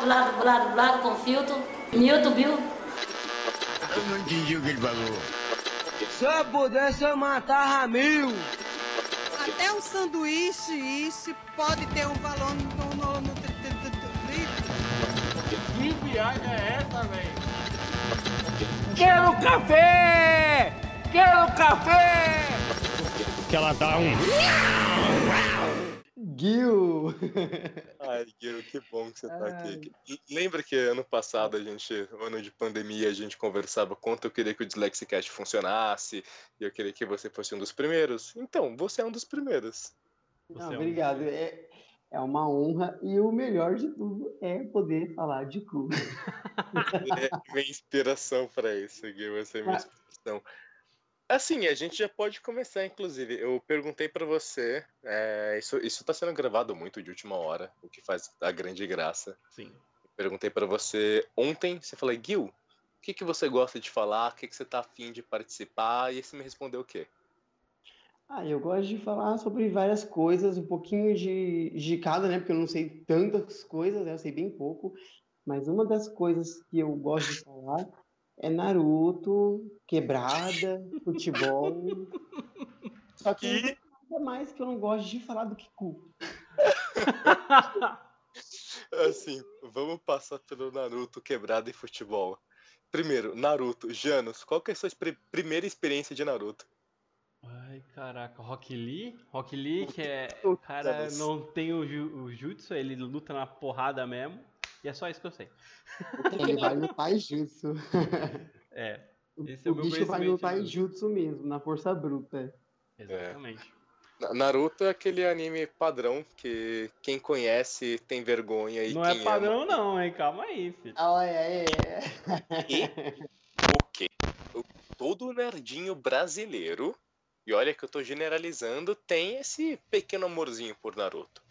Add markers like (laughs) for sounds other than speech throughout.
dublado, dublado, dublado com filtro. Milton, viu? Eu não entendi o que ele falou. Se eu pudesse, eu matava mil. Até um sanduíche isso pode ter um valor no, no, no, Que viagem é essa, velho? Quero café! Quero café! Que ela dá um. Gil! (laughs) Ai, Guilherme, que bom que você tá aqui. Lembra que ano passado a gente, ano de pandemia, a gente conversava quanto eu queria que o Dyslexicast funcionasse e eu queria que você fosse um dos primeiros? Então, você é um dos primeiros. Não, é um- obrigado. É, é uma honra e o melhor de tudo é poder falar de cu. (laughs) É minha inspiração pra isso, Gui, você é minha Ah. inspiração. Assim, a gente já pode começar, inclusive. Eu perguntei pra você, é, isso, isso tá sendo gravado muito de última hora, o que faz a grande graça. Sim. Perguntei pra você ontem, você falou, Gil, o que, que você gosta de falar, o que, que você tá afim de participar, e você me respondeu o quê? Ah, eu gosto de falar sobre várias coisas, um pouquinho de, de cada, né? Porque eu não sei tantas coisas, né? Eu sei bem pouco. Mas uma das coisas que eu gosto de falar é Naruto, quebrada, futebol. (laughs) Só que tem nada mais que eu não gosto de falar do que cu. (laughs) Assim, vamos passar pelo Naruto quebrado em futebol. Primeiro, Naruto, Janos, qual que é a sua pri- primeira experiência de Naruto? Ai, caraca, Rock Lee? Rock Lee, que é. (laughs) O cara não tem o, ju- o jutsu, ele luta na porrada mesmo. E é só isso que eu sei. Ele vai no taijutsu. É, O, Esse é o o meu bicho vai no conhecimento de taijutsu mesmo, na força bruta. exatamente. Na- Naruto é aquele anime padrão que quem conhece tem vergonha e Não quem é padrão, não, hein? Calma aí, filho. Ah, é, é. ama. E o quê? O- Todo nerdinho brasileiro, e olha que eu tô generalizando, tem esse pequeno amorzinho por Naruto.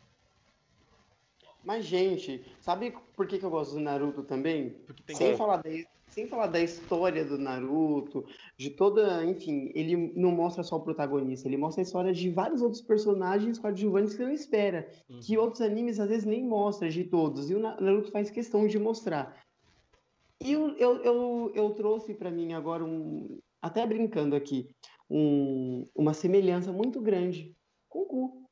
Mas, gente, sabe por que, que eu gosto do Naruto também? Sem falar, da, sem falar da história do Naruto, de toda. Enfim, ele não mostra só o protagonista, ele mostra a história de vários outros personagens coadjuvantes que não espera. Uhum. Que outros animes às vezes nem mostram de todos. E o Na- Naruto faz questão de mostrar. E eu, eu, eu, eu trouxe pra mim agora um. Até brincando aqui, um, uma semelhança muito grande com o Ku.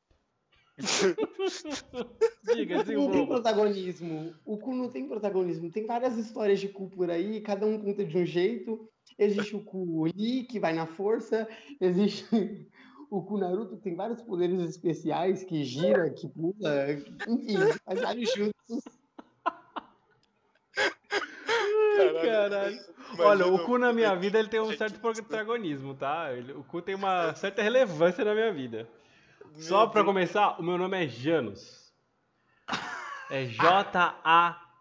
(laughs) Diga, Não tem protagonismo. O Ku não tem protagonismo. Tem várias histórias de Ku por aí, cada um conta de um jeito. Existe o Ku Lee, que vai na força. Existe (laughs) o Ku Naruto, que tem vários poderes especiais, que gira, que pula. Enfim, faz vários jutsus. Caralho. Olha, o Ku na minha vida ele tem um certo protagonismo, tá? O Ku tem uma certa relevância na minha vida. Só pra começar, o meu nome é Janus. É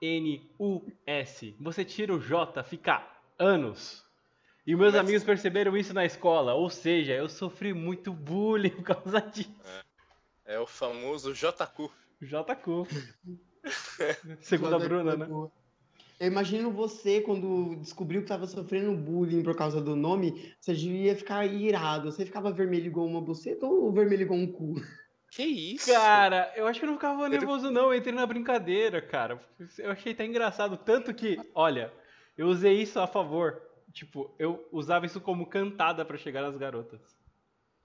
J-A-N-U-S. Você tira o J, fica anos. E meus Mas- amigos perceberam isso na escola. Ou seja, eu sofri muito bullying por causa disso. É o famoso JQ. JQ. (laughs) Segundo a Bruna, né? Eu imagino você, quando descobriu que estava sofrendo bullying por causa do nome, você devia ficar irado. Você ficava vermelho igual uma buceta ou vermelho igual um cu? Que isso? Cara, eu acho que eu não ficava nervoso não, eu entrei na brincadeira, cara. Eu achei até engraçado, tanto que, olha, eu usei isso a favor. Tipo, eu usava isso como cantada pra chegar nas garotas.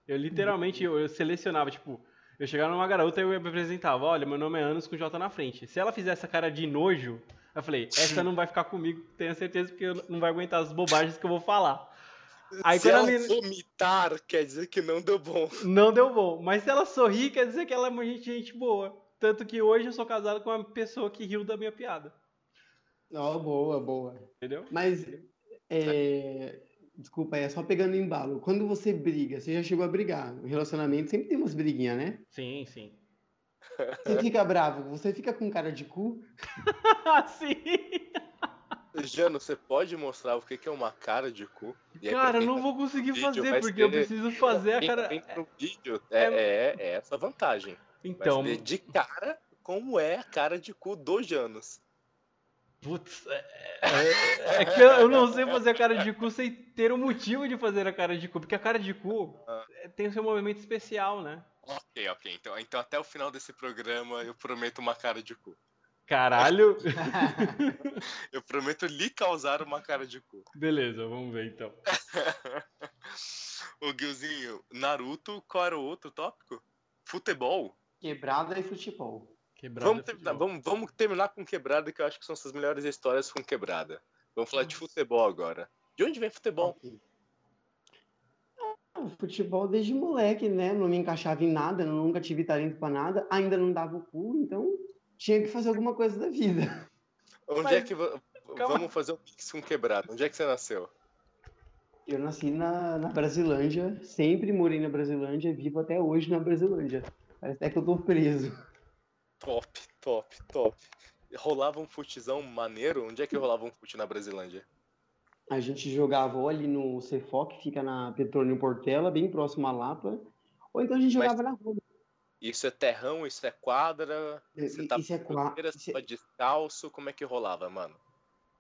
Eu literalmente, eu, eu selecionava, tipo, eu chegava numa garota e eu me apresentava, olha, meu nome é Anos com J na frente. Se ela fizesse essa cara de nojo, eu falei, (laughs) essa não vai ficar comigo, tenho certeza porque eu não vai aguentar as bobagens que eu vou falar. Aí Se ela menina- vomitar, quer dizer que não deu bom. Não deu bom. Mas se ela sorrir, quer dizer que ela é uma gente, gente boa. Tanto que hoje eu sou casado com uma pessoa que riu da minha piada. Ó, boa, boa. Entendeu? Mas, é... desculpa, é só pegando embalo. Quando você briga, você já chegou a brigar. No relacionamento sempre tem umas briguinhas, né? Sim, sim. Você (laughs) fica bravo, você fica com cara de cu. (laughs) sim. Jano, você pode mostrar o que é uma cara de cu? E Cara, eu não tá vou conseguir vídeo, fazer porque eu ser- preciso fazer a Quem cara. pro vídeo é, é, é essa a vantagem. Então, de cara como é a cara de cu dos Janos. putz, é, é- é que eu eu não sei fazer a cara de cu sem ter um motivo de fazer a cara de cu, porque a cara de cu Ah. é, tem o seu movimento especial, né? Ok, ok. Então, então até o final desse programa eu prometo uma cara de cu. Caralho. (laughs) Eu prometo lhe causar uma cara de cu. Beleza, vamos ver então. (laughs) Ô, Guilzinho, Naruto, qual era o outro tópico? Futebol? Quebrada e futebol. Quebrada Vamos terminar, futebol. vamos, vamos terminar com quebrada, que eu acho que são essas melhores histórias com quebrada. Vamos falar de futebol agora. De onde vem futebol? Ok. Ah, Futebol desde moleque, né? Não me encaixava em nada, eu nunca tive talento pra nada, ainda não dava o cu, então tinha que fazer alguma coisa da vida. Onde Mas- é que. calma. Vamos fazer um mix com quebrada. Onde é que você nasceu? Eu nasci na, na Brasilândia, sempre morei na Brasilândia, vivo até hoje na Brasilândia. Parece até que eu tô preso. Top, top, top. Rolava um futezão maneiro? Onde é que rolava um fute na Brasilândia? A gente jogava ou ali no Cefoc, que fica na Petrônio Portela, bem próximo à Lapa, ou então a gente Mas- jogava na rua. Isso é terrão, isso é quadra? Você tá Isso é qua- chuteira, isso é- descalço? Como é que rolava, mano?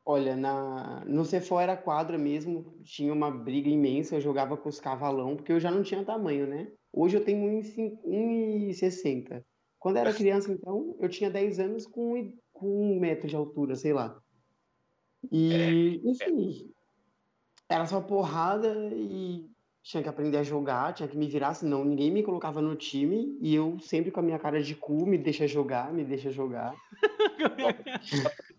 Olha, na... no Cefó era quadra mesmo, tinha uma briga imensa, eu jogava com os cavalão, porque eu já não tinha tamanho, né? Hoje eu tenho 1,60. Quando eu era (laughs) criança, então, eu tinha 10 anos com, um- com um metro de altura, sei lá. E, enfim, era só porrada e tinha que aprender a jogar, tinha que me virar, senão ninguém me colocava no time, e eu sempre com a minha cara de cu, me deixa jogar, me deixa jogar.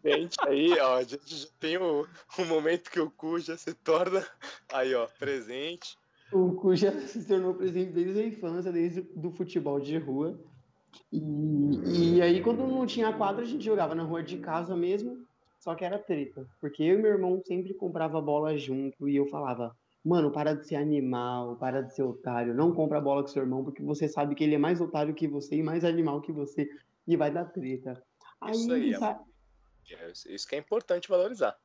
Gente, aí, ó, a gente já tem o, o momento que o cu já se torna, aí, ó, presente. O cu já se tornou presente desde a infância, desde o do futebol de rua. E, e aí, quando não tinha quadra, a gente jogava na rua de casa mesmo, só que era treta. Porque eu e meu irmão sempre comprava bola junto e eu falava, mano, para de ser animal, para de ser otário, não compra bola com seu irmão, porque você sabe que ele é mais otário que você e mais animal que você, e vai dar treta. Aí, Isso aí, é É, Isso que é importante valorizar.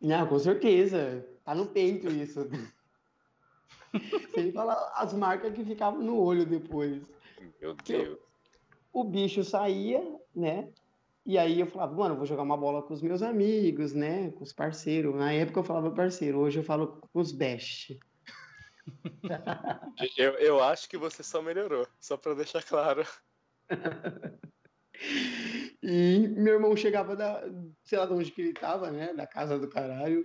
Não, com certeza. Tá no peito isso. Sem falar as marcas que ficavam no olho depois. Meu Deus. O bicho saía, né? E aí eu falava, mano, eu vou jogar uma bola com os meus amigos, né? Com os parceiros. Na época eu falava parceiro, hoje eu falo com os best. (laughs) Eu, eu acho que você só melhorou, só pra deixar claro. (laughs) E meu irmão chegava da, sei lá de onde que ele tava, né? Da casa do caralho.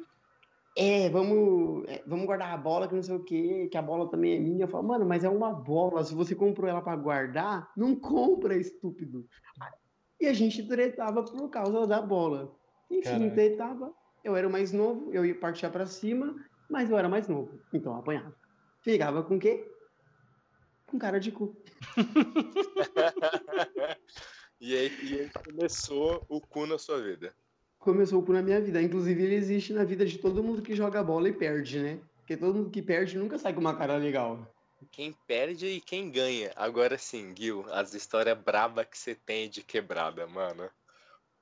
É, vamos, é, vamos guardar a bola, que não sei o quê, que a bola também é minha. Eu falo, mano, mas é uma bola. Se você comprou ela pra guardar, não compra, estúpido. E a gente tretava por causa da bola. Enfim, Caralho. tretava. Eu era o mais novo, eu ia partir pra cima, mas eu era mais novo, então eu apanhava. Ficava com o quê? Com cara de cu. (laughs) E aí, e aí começou o cu na sua vida. começou por na minha vida. Inclusive, ele existe na vida de todo mundo que joga bola e perde, né? Porque todo mundo que perde nunca sai com uma cara legal. Quem perde e quem ganha. Agora sim, Gil, as histórias braba que você tem de quebrada, mano.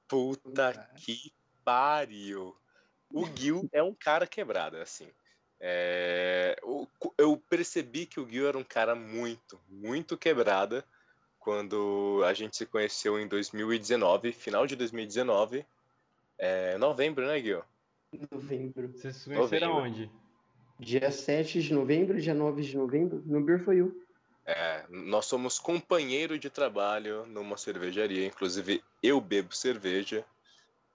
Puta que pariu. O Gil é um cara quebrado, assim. É, eu percebi que o Gil era um cara muito, muito quebrada quando a gente se conheceu em 2019, final de 2019. É, novembro, né, Gil? Novembro. Vocês se conheceram Novembro. onde? Dia 7 de novembro, dia 9 de novembro, no Beer For You. É, nós somos companheiro de trabalho numa cervejaria. Inclusive, eu bebo cerveja.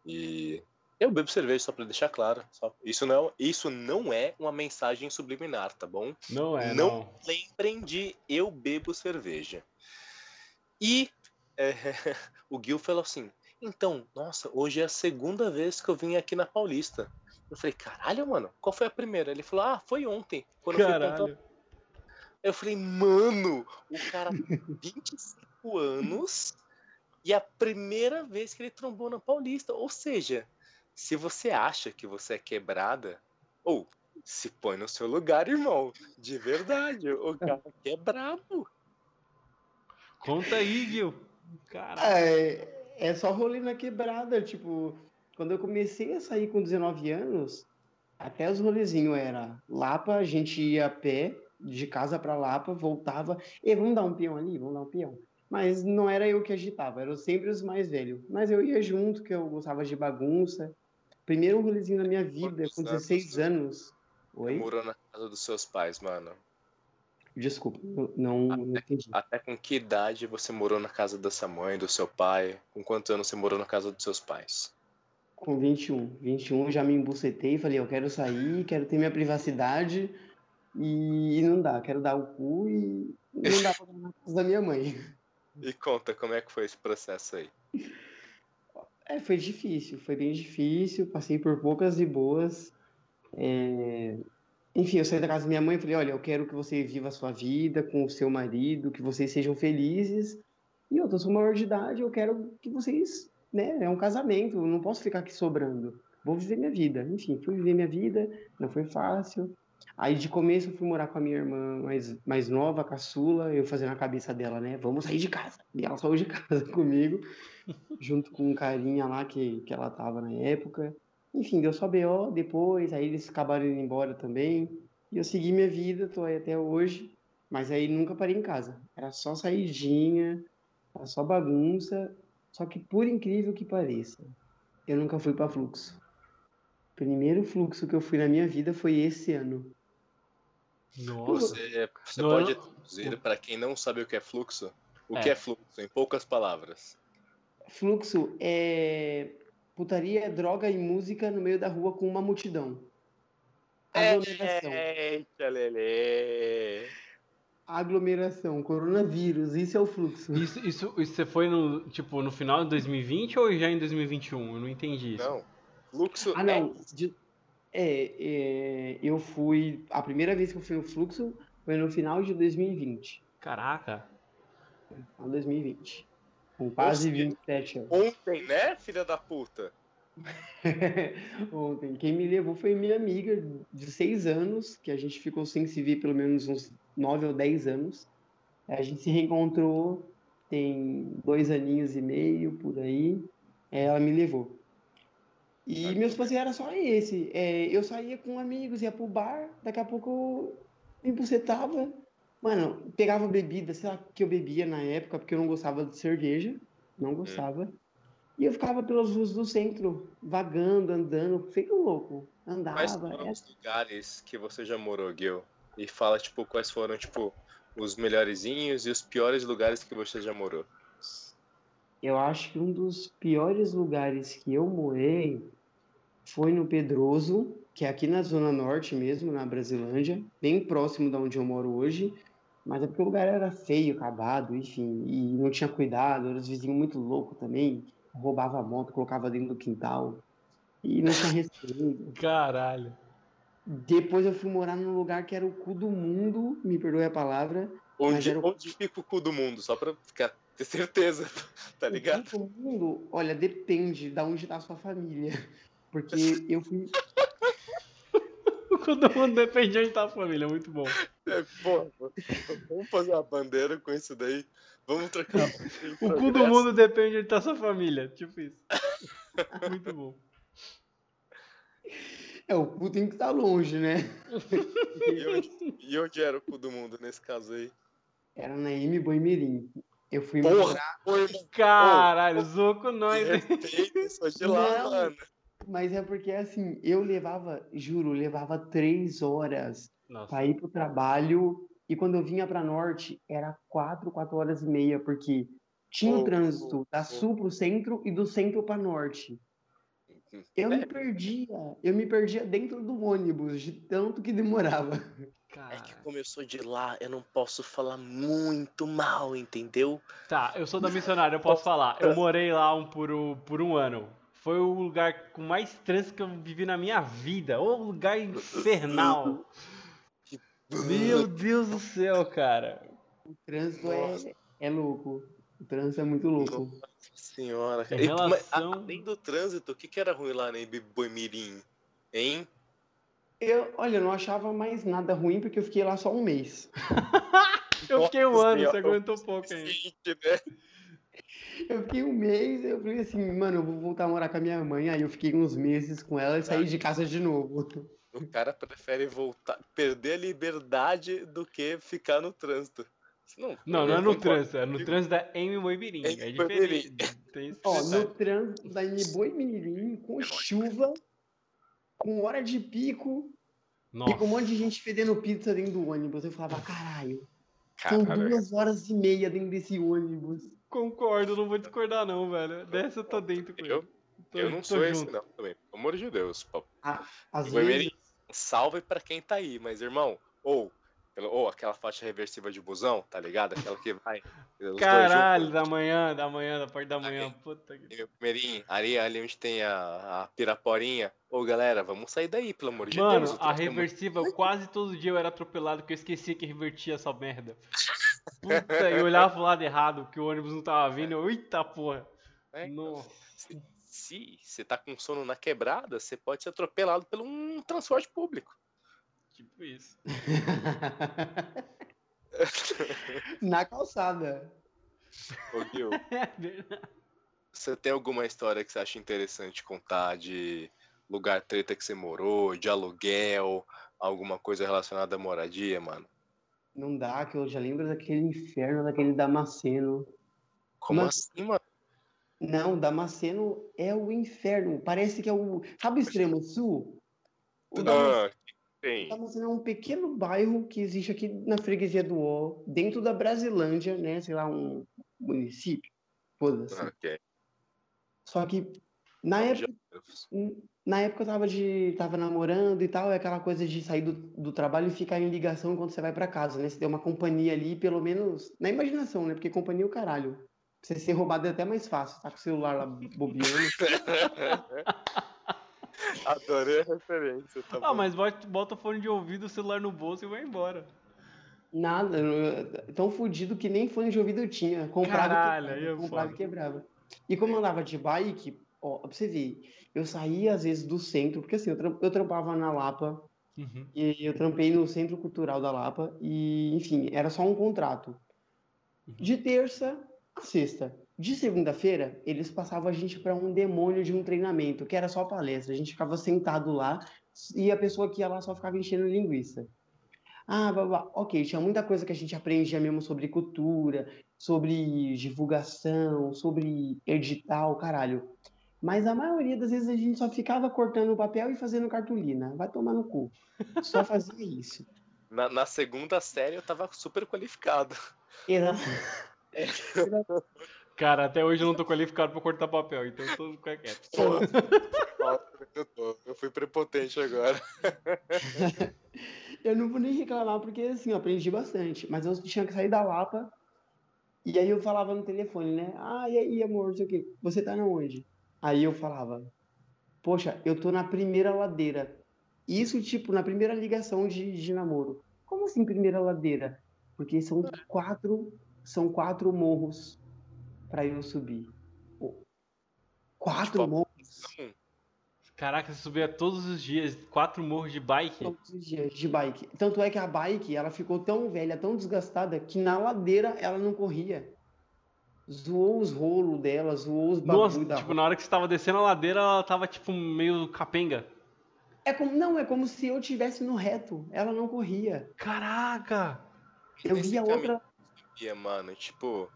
E eu bebo cerveja, só pra deixar claro. só- Isso, não é, isso não é uma mensagem subliminar, tá bom? Não é, Não. não. Lembrem de eu bebo cerveja. E é, (laughs) o Gil falou assim: então, nossa, hoje é a segunda vez que eu vim aqui na Paulista. Eu falei, caralho, mano, qual foi a primeira? Ele falou, ah, foi ontem. Quando eu fui Caralho. eu falei, mano, o cara tem (laughs) 25 anos e é a primeira vez que ele trombou na Paulista. Ou seja, se você acha que você é quebrada, ou se põe no seu lugar, irmão. De verdade, o cara aqui é brabo. Conta aí, Gil. Caralho. É, é só rolê na quebrada. Tipo, quando eu comecei a sair com 19 anos, até os rolezinhos era Lapa, a gente ia a pé, de casa pra Lapa, voltava. E vamos dar um peão ali? Vamos dar um peão. Mas não era eu que agitava, eram sempre os mais velhos. Mas eu ia junto, que eu gostava de bagunça. Primeiro rolezinho na minha vida, com anos, 16 né? anos. Oi? Morou na casa dos seus pais, mano. Desculpa, não, não entendi. Até com que idade você morou na casa da sua mãe, do seu pai? Com quantos anos você morou na casa dos seus pais? Com 21. 21 eu já me embucetei, falei, eu quero sair, quero ter minha privacidade e, não dá, quero dar o cu e não dá pra morar na casa da minha mãe. (laughs) E conta como é que foi esse processo aí. É, foi difícil, foi bem difícil, passei por poucas e boas. É, Enfim, eu saí da casa da minha mãe e falei, olha, eu quero que você viva a sua vida com o seu marido, que vocês sejam felizes. E eu, eu sou maior de idade, eu quero que vocês, né, é um casamento, não posso ficar aqui sobrando. Vou viver minha vida. Enfim, fui viver minha vida, não foi fácil. Aí de começo eu fui morar com a minha irmã mais, mais nova, caçula, eu fazendo a cabeça dela, né? Vamos sair de casa. E ela saiu de casa (laughs) comigo, junto com um carinha lá que, que ela tava na época. Enfim, deu só BO depois, aí eles acabaram indo embora também. E eu segui minha vida, tô aí até hoje. Mas aí nunca parei em casa. Era só saidinha, era só bagunça. Só que por incrível que pareça, eu nunca fui pra fluxo. O primeiro fluxo que eu fui na minha vida foi esse ano. Nossa. Você, você pode traduzir para quem não sabe o que é fluxo? O É. que é fluxo, em poucas palavras? Fluxo é putaria, droga e música no meio da rua com uma multidão. Aglomeração. Eita, Lelê. Aglomeração, coronavírus, isso é o fluxo. Isso, isso, isso você foi no, tipo, no final de 2020 ou já em 2021? Eu não entendi isso. Não. Fluxo Ah, não. de- É, é, eu fui. A primeira vez que eu fui no fluxo foi no final de 2020. Caraca. Final de 2020. Com quase seja, 27 anos. é ontem, né, filha da puta? (laughs) Ontem. Quem me levou foi minha amiga de seis anos, que a gente ficou sem se ver pelo menos uns nove ou dez anos. A gente se reencontrou tem dois aninhos e meio por aí. Ela me levou. E meus passeios era só esse. É, eu saía com amigos, ia pro bar, daqui a pouco eu me bucetava. Mano, pegava bebida, sei lá que eu bebia na época, porque eu não gostava de cerveja. Não gostava. E eu ficava pelas ruas do centro, vagando, andando, feito louco. Andava. Quais foram é- os lugares que você já morou, Gil? E fala, tipo, quais foram, tipo, os melhorzinhos e os piores lugares que você já morou. Eu acho que um dos piores lugares que eu morei foi no Pedroso, que é aqui na Zona Norte mesmo, na Brasilândia, bem próximo da onde eu moro hoje. Mas é porque o lugar era feio, acabado, enfim, e não tinha cuidado, eram os vizinhos muito loucos também, roubava a moto, colocava dentro do quintal, e não tinha respeito. Caralho. Depois eu fui morar num lugar que era o cu do mundo, me perdoe a palavra, Onde, era o- onde fica o cu do mundo? Só pra ficar, ter certeza, (laughs) tá ligado? O cu do mundo, olha, depende de onde tá a sua família. Porque (laughs) eu fui, Todo mundo depende de onde tá a família, muito bom. É, pô, vamos fazer uma bandeira com isso daí. Vamos trocar. O cu do mundo depende de onde tá sua família. Tipo isso. (laughs) Muito bom. É, o cu tem que estar longe, né? E onde, e onde era o cu do mundo nesse caso aí? Era na M Boimirim. Eu fui Porra, morar, irmão, Caralho, zoou com nós, hein? respeita, sou de lá, Não. mano. mas é porque assim, eu levava, juro, levava três horas Nossa. pra ir pro trabalho. E quando eu vinha pra norte, era quatro, quatro horas e meia, porque tinha Oh, o trânsito oh, da oh. sul pro centro e do centro pra norte. Eu É. me perdia, eu me perdia dentro do ônibus, de tanto que demorava. É que Cara. começou de lá, eu não posso falar muito mal, entendeu? Tá, eu sou da missionária, eu posso falar. Eu morei lá um, por, um- por um ano. Foi o lugar com mais trânsito que eu vivi na minha vida. Ô lugar infernal. Meu Deus do céu, cara. O trânsito é, é louco. O trânsito é muito louco. Nossa senhora. Em E- relação- além do trânsito, o que, que era ruim lá em Boimirim? Hein? Eu, olha, eu não achava mais nada ruim porque eu fiquei lá só um mês. (laughs) Eu fiquei um Nossa ano, você aguentou pouco ainda. Né? Eu fiquei um mês, eu falei assim, mano, eu vou voltar a morar com a minha mãe. Aí eu fiquei uns meses com ela e saí de casa de novo. O cara prefere voltar, perder a liberdade do que ficar no trânsito. Não, Não, não é no trânsito, é no trânsito da Amy Moimirim. Amy É Moimirim. diferente. Esse Ó, no trânsito da Boi Mirim, com chuva, com hora de pico, Nossa. Fica um monte de gente fedendo pizza dentro do ônibus. Eu falava, caralho, são Caralho. duas horas e meia dentro desse ônibus. Concordo, não vou discordar não, velho. Dessa eu tô dentro com Eu-. Tô- Eu não sou esse, junto. não, também. Pelo amor de Deus. pô. Às O Emery, vezes, salve pra quem tá aí, mas irmão, ou, ou aquela faixa reversível de busão, tá ligado? Aquela que vai. Caralho, juntos. da manhã, da manhã, da parte da manhã. Puta que. O Merim, ali, ali onde tem a, a Piraporinha. Ô galera, vamos sair daí, pelo amor de Mano, Deus. o a é muito- quase todo dia eu era atropelado porque eu esquecia que revertia essa merda. Puta, eu olhava pro lado errado, que o ônibus não tava vindo. Eu, eita porra. É, então, Nossa. se- Se você tá com sono na quebrada, você pode ser atropelado por um transporte público. Tipo isso. (laughs) na calçada. Ô, Gil, (laughs) É verdade. você tem alguma história que você acha interessante contar de lugar treta que você morou, de aluguel, alguma coisa relacionada à moradia, mano? Não dá, que eu já lembro daquele inferno daquele Damasceno. Como Mas- assim, mano? Não, Damasceno é o inferno. Parece que é o. Sabe o extremo sul? O Ah, tem. Damasceno é um pequeno bairro que existe aqui na freguesia do Ó, dentro da Brasilândia, né? Sei lá, um município. Foda-se. Ok. Só que na época, na época eu tava, de, tava namorando e tal, é aquela coisa de sair do, do trabalho e ficar em ligação enquanto você vai pra casa, né? Você tem uma companhia ali, pelo menos na imaginação, né? Porque companhia é o caralho. Pra você ser roubado é até mais fácil, tá com o celular lá bobeando. (laughs) Adorei a referência, tá Ah, bom. mas bota, bota o fone de ouvido, o celular no bolso e vai embora. Nada, tão fudido que nem fone de ouvido eu tinha. Comprava, Caralho, e é quebrava, comprava foda. e quebrava. E como eu andava de bike, ó, pra você ver, eu saía às vezes do centro, porque assim, eu, tram- eu trampava na Lapa, Uhum. e eu trampei no Centro Cultural da Lapa, e enfim, era só um contrato. De terça a sexta. De segunda-feira, eles passavam a gente para um demônio de um treinamento, que era só palestra. A gente ficava sentado lá e a pessoa que ia lá só ficava enchendo linguiça. Ah, babá, ok, tinha muita coisa que a gente aprendia mesmo sobre cultura, sobre divulgação, sobre edital, caralho. Mas a maioria das vezes a gente só ficava cortando o papel e fazendo cartolina. Vai tomar no cu. Só fazia isso. (laughs) Na, na segunda série eu tava super qualificado. Era... (laughs) Cara, até hoje eu não tô qualificado pra cortar papel, então eu tô quieto. Eu, tô, eu fui prepotente agora. (laughs) Eu não vou nem reclamar, porque assim, eu aprendi bastante. Mas eu tinha que sair da Lapa. E aí eu falava no telefone, né? Ah, e aí, amor, não sei o quê. Você tá na onde? Aí eu falava, poxa, eu tô na primeira ladeira. Isso, tipo, na primeira ligação de, de namoro. Como assim primeira ladeira? Porque são quatro, são quatro morros pra eu subir. Pô, Quatro Tipo, morros Caraca, você subia todos os dias, quatro morros de bike. todos os dias de bike. Tanto é que a bike, ela ficou tão velha, tão desgastada, que na ladeira ela não corria. Zoou os rolos dela, zoou os Nossa, bagulho da tipo, na hora que você tava descendo a ladeira, ela tava tipo meio capenga. É como, não, é como se eu tivesse no reto. Ela não corria. Caraca! Eu Esse via outra. E, mano, tipo,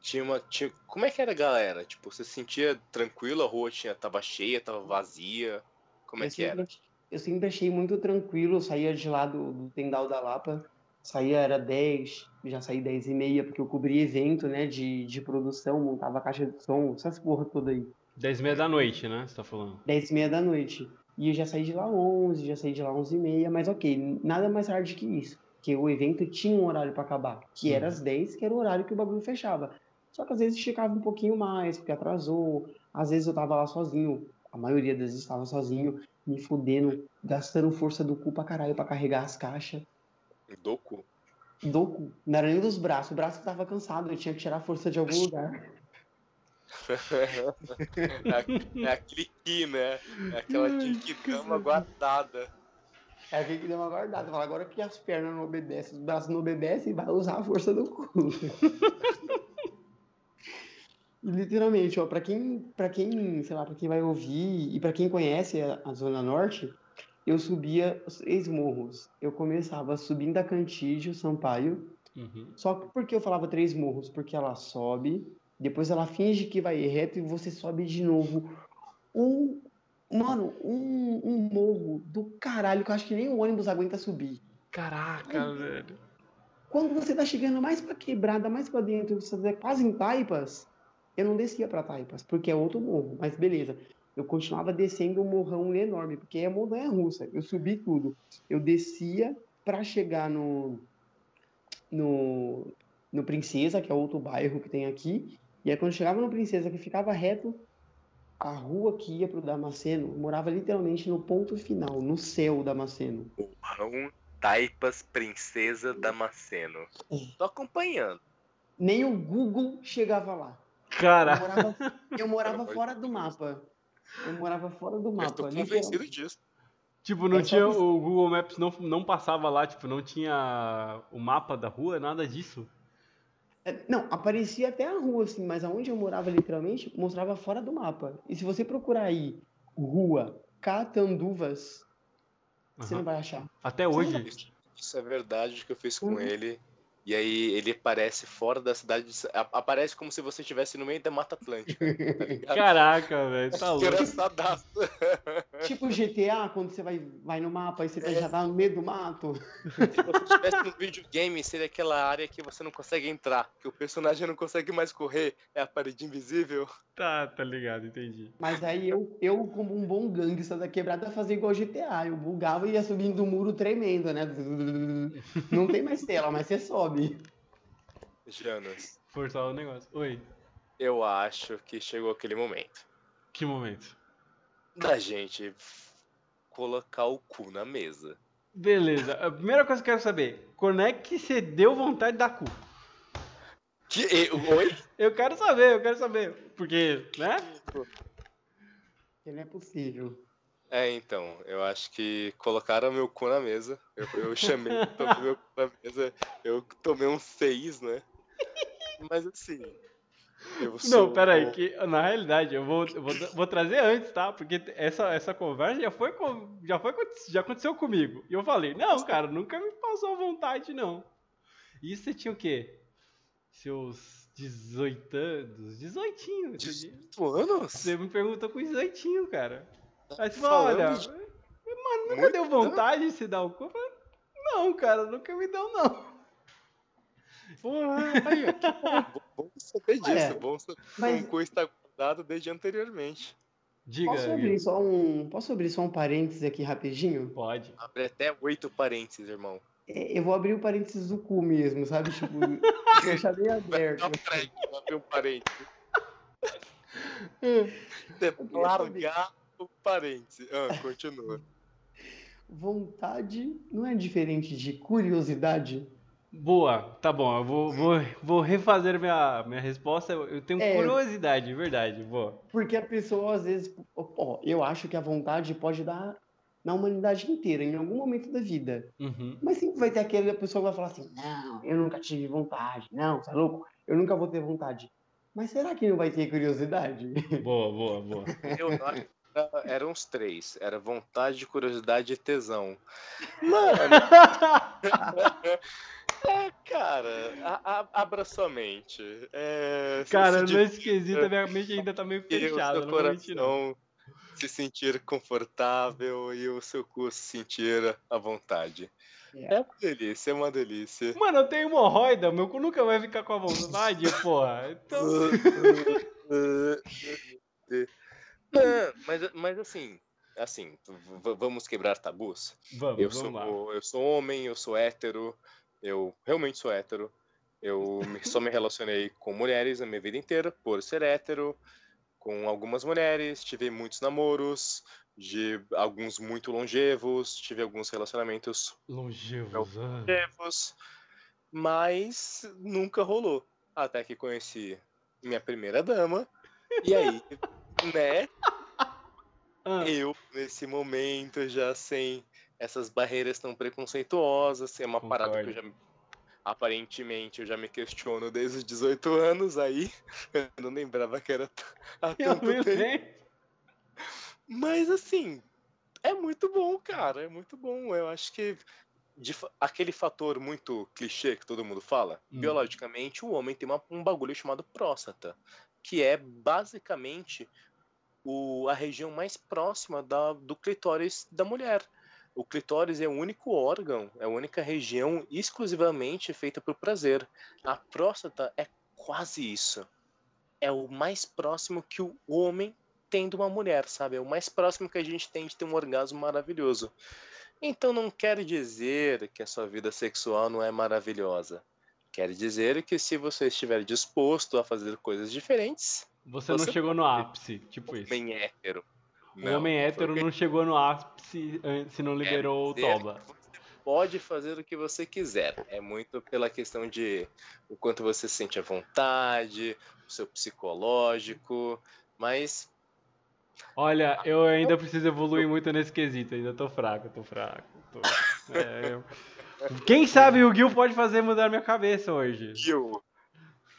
tinha uma. Tinha... Como é que era a galera? Tipo, você se sentia tranquilo, a rua tinha, tava cheia, tava vazia. Como é eu que era? eu sempre achei muito tranquilo. Eu saía de lá do, do Tendal da Lapa. Saía, era 10, já saí 10 e meia, porque eu cobria evento, né, de, de produção, montava caixa de som, essas porra toda aí. Dez e meia da noite, né? Você tá falando. 10 e meia da noite. E eu já saí de lá 11, já saí de lá 11 e meia, mas ok, nada mais tarde que isso. Porque o evento tinha um horário para acabar, que era às 10, que era o horário que o bagulho fechava. Só que às vezes esticava um pouquinho mais, porque atrasou. Às vezes eu tava lá sozinho, a maioria das vezes estava sozinho, me fudendo, gastando força do cu pra caralho pra carregar as caixas. Doku? Do cu. Não era nem dos braços, o braço tava cansado, eu tinha que tirar força de algum lugar. (laughs) (laughs) É, a- é aquele ki, né? É aquela dama guardada. É aquele que deu uma guardada. Fala, agora que as pernas não obedecem, os braços não obedecem, vai usar a força do cu. (laughs) Literalmente, ó, pra quem, pra quem, sei lá, pra quem vai ouvir e pra quem conhece a, a Zona Norte, eu subia os três morros. Eu começava subindo a Cantígio, Sampaio, Uhum. só que por que eu falava três morros? Porque ela sobe, depois ela finge que vai reto e você sobe de novo um Mano, um, um morro do caralho que eu acho que nem o ônibus aguenta subir. Caraca, velho. Quando você tá chegando mais pra quebrada, mais pra dentro, você tá quase em Taipas, eu não descia pra Taipas, porque é outro morro, mas beleza. Eu continuava descendo um morrão enorme, porque é montanha russa. Eu subi tudo. Eu descia pra chegar no, no, no Princesa, que é outro bairro que tem aqui. E aí quando eu chegava no Princesa, que ficava reto, a rua que ia pro Damasceno morava literalmente no ponto final, no céu Damasceno. Morrão Taipas Princesa Damasceno. Tô acompanhando. Nem o Google chegava lá. Eu Cara, morava, eu morava fora do mapa. Eu morava fora do Eu mapa. tô literalmente. convencido disso. tipo, não É tinha. O Google Maps não, não passava lá, tipo, não tinha o mapa da rua, nada disso. É, Não, aparecia até a rua, assim, mas aonde eu morava literalmente, mostrava fora do mapa. E se você procurar aí, rua Catanduvas, você Aham. não vai achar. Até hoje. Isso, isso é verdade que eu fiz com Uhum. ele. E aí ele parece fora da cidade. Aparece como se você estivesse no meio da Mata Atlântica. Tá? Caraca, velho, tá louco. Engraçadaço. Tipo GTA, quando você vai, vai no mapa e você tá- já tá no meio do mato. Se você estivesse no videogame, seria aquela área que você não consegue entrar. Que o personagem não consegue mais correr. É a parede invisível. Tá, tá ligado, entendi. Mas aí eu, eu como um bom gangsta da quebrada, fazia igual GTA. Eu bugava e ia subindo um muro tremendo, né? Não tem mais tela, mas você sobe. Janos, Forçar o negócio. Oi, eu acho que chegou aquele momento que momento? da gente colocar o cu na mesa. Beleza, a primeira coisa que eu quero saber, quando é que você deu vontade de dar cu? Que, oi? Eu quero saber, eu quero saber. Porque, né? Que não é possível. É, então, eu acho que colocaram meu cu na mesa. Eu, eu chamei, (laughs) tomei meu cu na mesa. Eu tomei um seis, né? Mas assim. Eu sou Não, pera aí, que na realidade eu vou, eu vou, vou trazer antes, tá? Porque essa, essa conversa já foi, com- já foi já aconteceu comigo. E eu falei, não, cara, nunca me passou vontade, não. E você tinha o quê? Seus 18 anos? 18. 18 anos? Você me perguntou com 18, cara. Aí você Falando falou, olha, de- mano, nunca Muito deu vontade de se dar o cu? Não, cara, nunca me deu, não. Porra, aí, ó, que bom, bom- saber disso. É, bom saber que mas- o cu está guardado desde anteriormente. Diga, Posso abrir só um, posso abrir só um parênteses aqui rapidinho? Pode. Abre até oito parênteses, irmão. É, eu vou abrir o parênteses do cu mesmo, sabe? Tipo, (laughs) deixar bem aberto. Dá um track, abre um parênteses. (laughs) Hum. Largar o parênteses. Ah, continua. (laughs) Vontade não é diferente de curiosidade? Boa, tá bom, eu vou, vou, vou refazer minha, minha resposta. Eu tenho É. curiosidade, verdade, boa. Porque a pessoa, às vezes, ó, eu acho que a vontade pode dar na humanidade inteira, em algum momento da vida. Uhum. Mas sempre vai ter aquela pessoa que vai falar assim: não, eu nunca tive vontade, não, você é louco? Eu nunca vou ter vontade. Mas será que não vai ter curiosidade? Boa, boa, boa. Eu acho era- eram uns três. Era vontade, curiosidade e tesão. Mano, é, cara, a- a- abra sua mente. É, Cara, se nesse quesito a minha (laughs) mente ainda tá meio fechada, não mentir não. coração se sentir confortável e o seu cu se sentir à vontade. É. É uma delícia, é uma delícia. Mano, eu tenho hemorroida, meu cu nunca vai ficar com a vontade, porra. Então, (laughs) (laughs) Mas, mas assim, assim, vamos quebrar tabus. vamos, Eu vamos lá. sou, eu sou homem, eu sou hétero, eu realmente sou hétero. Eu só me relacionei com mulheres a minha vida inteira por ser hétero, com algumas mulheres, tive muitos namoros, de alguns muito longevos, tive alguns relacionamentos Longevos. ah. longevos, mas nunca rolou. Até que conheci minha primeira dama, e aí, (laughs) né, (laughs) Ah, eu, nesse momento, já sem essas barreiras tão preconceituosas, é uma parada que eu já aparentemente eu já me questiono desde os 18 anos aí, (laughs) eu não lembrava que era há eu tanto me tempo. Mas assim, é muito bom, cara, é muito bom. Eu acho que de aquele fator muito clichê que todo mundo fala, Hum. biologicamente o homem tem uma- um bagulho chamado próstata, que é basicamente o, a região mais próxima da, do clitóris da mulher. O clitóris é o único órgão, é a única região exclusivamente feita por prazer. A próstata é quase isso. É o mais próximo que o homem tem de uma mulher, sabe? É o mais próximo que a gente tem de ter um orgasmo maravilhoso. Então não quer dizer que a sua vida sexual não é maravilhosa. Quer dizer que se você estiver disposto a fazer coisas diferentes, Você, não chegou no ápice, tipo isso. homem hétero. o homem hétero não chegou no ápice an- se não liberou o toba. pode fazer o que você quiser. É muito pela questão de o quanto você se sente à vontade, o seu psicológico, mas Olha, eu ainda preciso evoluir muito nesse quesito, ainda tô fraco, tô fraco. tô- (laughs) É, eu- Quem sabe o Gil pode fazer mudar minha cabeça hoje. Gil,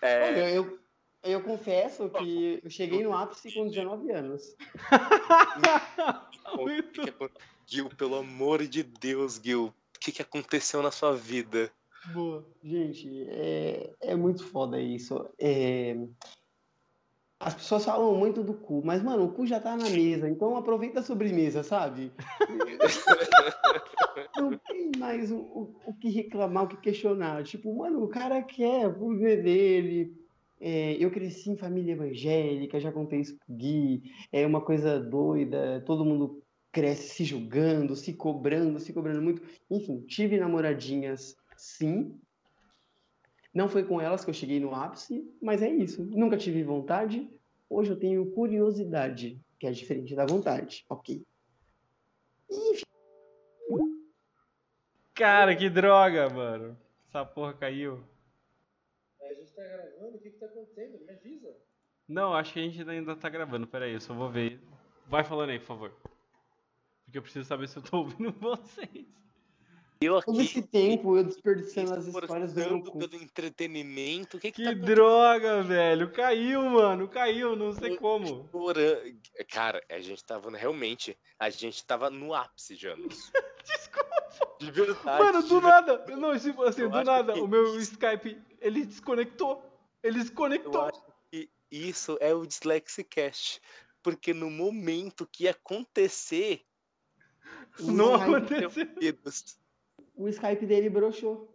é, Olha, eu, eu confesso que eu cheguei no ápice com 19 anos. (laughs) o que que acon- Gil, pelo amor de Deus, Gil, o que, que aconteceu na sua vida? Boa. Gente, é, é muito foda isso. É, As pessoas falam muito do cu, mas, mano, o cu já tá na mesa, então aproveita a sobremesa, sabe? (laughs) Não tem mais o, o, o que reclamar, o que questionar. Tipo, mano, o cara quer o viver dele. É, eu cresci em família evangélica, já contei isso pro Gui. É uma coisa doida, todo mundo cresce se julgando, se cobrando, se cobrando muito. Enfim, tive namoradinhas, sim. Não foi com elas que eu cheguei no ápice, mas é isso. Nunca tive vontade. Hoje eu tenho curiosidade, que é diferente da vontade. Ok. Cara, que droga, mano. Essa porra caiu. A gente tá gravando, o que que tá acontecendo? Me avisa. Não, acho que a gente ainda tá gravando. Pera aí, eu só vou ver. Vai falando aí, por favor. Porque eu preciso saber se eu tô ouvindo (laughs) vocês. Eu Todo esse aqui tempo eu desperdiçando as histórias do meu cu. pelo entretenimento, o que que, Que tá droga, velho. Caiu, mano. Caiu, não sei como. Ora- Cara, a gente tava realmente, a gente tava no ápice de anos. Desculpa. (laughs) De verdade. Mano, do nada. Não, assim, assim, Eu do nada. que O meu Skype, ele desconectou. Ele Eu desconectou. acho que isso é o Dyslexicast. Porque no momento que acontecer, (laughs) Não aconteceu. O Skype dele broxou.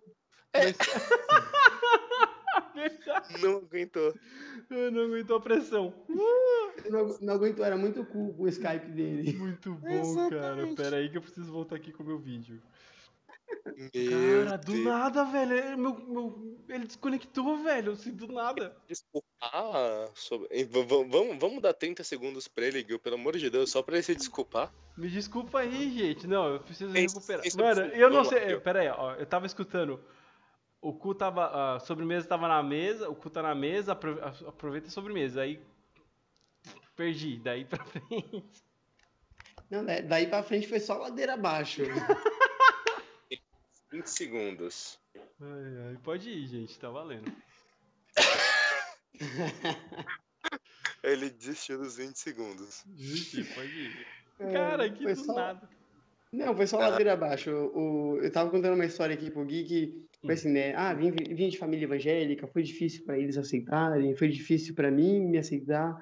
(laughs) Verdade. não aguentou. Eu não aguentou a pressão. Não, não aguentou, era muito cu o Skype dele. Muito bom, cara. Exatamente. Pera aí que eu preciso voltar aqui com o meu vídeo. Meu Cara, do Deus. nada, velho. Ele, meu, meu- ele desconectou, velho. Assim, do nada. Desculpar sobre. Vamos, vamos dar 30 segundos pra ele, Gil, pelo amor de Deus, só pra ele se desculpar. Me desculpa aí, gente. Não, eu preciso Pensa- recuperar. pensa Mano, eu não lá, sei. Pera aí, ó. Eu tava escutando. O cu tava. A sobremesa tava na mesa. O cu tá na mesa. Aproveita a sobremesa. Aí. Perdi. Daí pra (laughs) frente. Não, da- daí pra frente foi só ladeira abaixo. (laughs) 20 segundos. Ai, ai, pode ir, gente. Tá valendo. (laughs) Ele desistiu dos 20 segundos. Gente, pode ir. É, Cara, que foi do só- nada. Não, foi só Ah. ladeira abaixo. O, eu tava contando uma história aqui pro Gui que foi assim, né? Ah, vim, vim de família evangélica, foi difícil pra eles aceitarem, foi difícil pra mim me aceitar.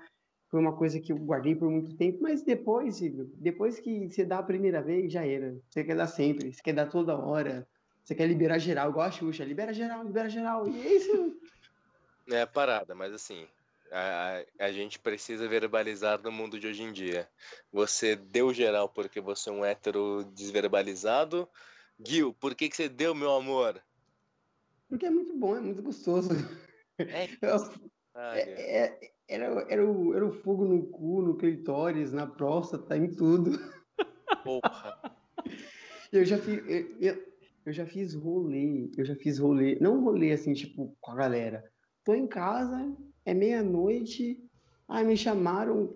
Foi uma coisa que eu guardei por muito tempo, mas depois, depois que você dá a primeira vez, já era. Você quer dar sempre, você quer dar toda hora. Você quer liberar geral, igual a Xuxa, libera geral, libera geral. E é isso. (laughs) É a parada, mas assim, a, a- gente precisa verbalizar no mundo de hoje em dia. Você deu geral porque você é um hétero desverbalizado. Gil, por que, que você deu, meu amor? Porque é muito bom, é muito gostoso. É, (laughs) Eu-. É- é- era, era, o, era o fogo no cu, no clitóris, na próstata, em tudo. Porra. (laughs) Eu já fiz, eu, eu, eu já fiz rolê, eu já fiz rolê, não rolê assim, tipo, com a galera. Tô em casa, é meia-noite, ai, me chamaram,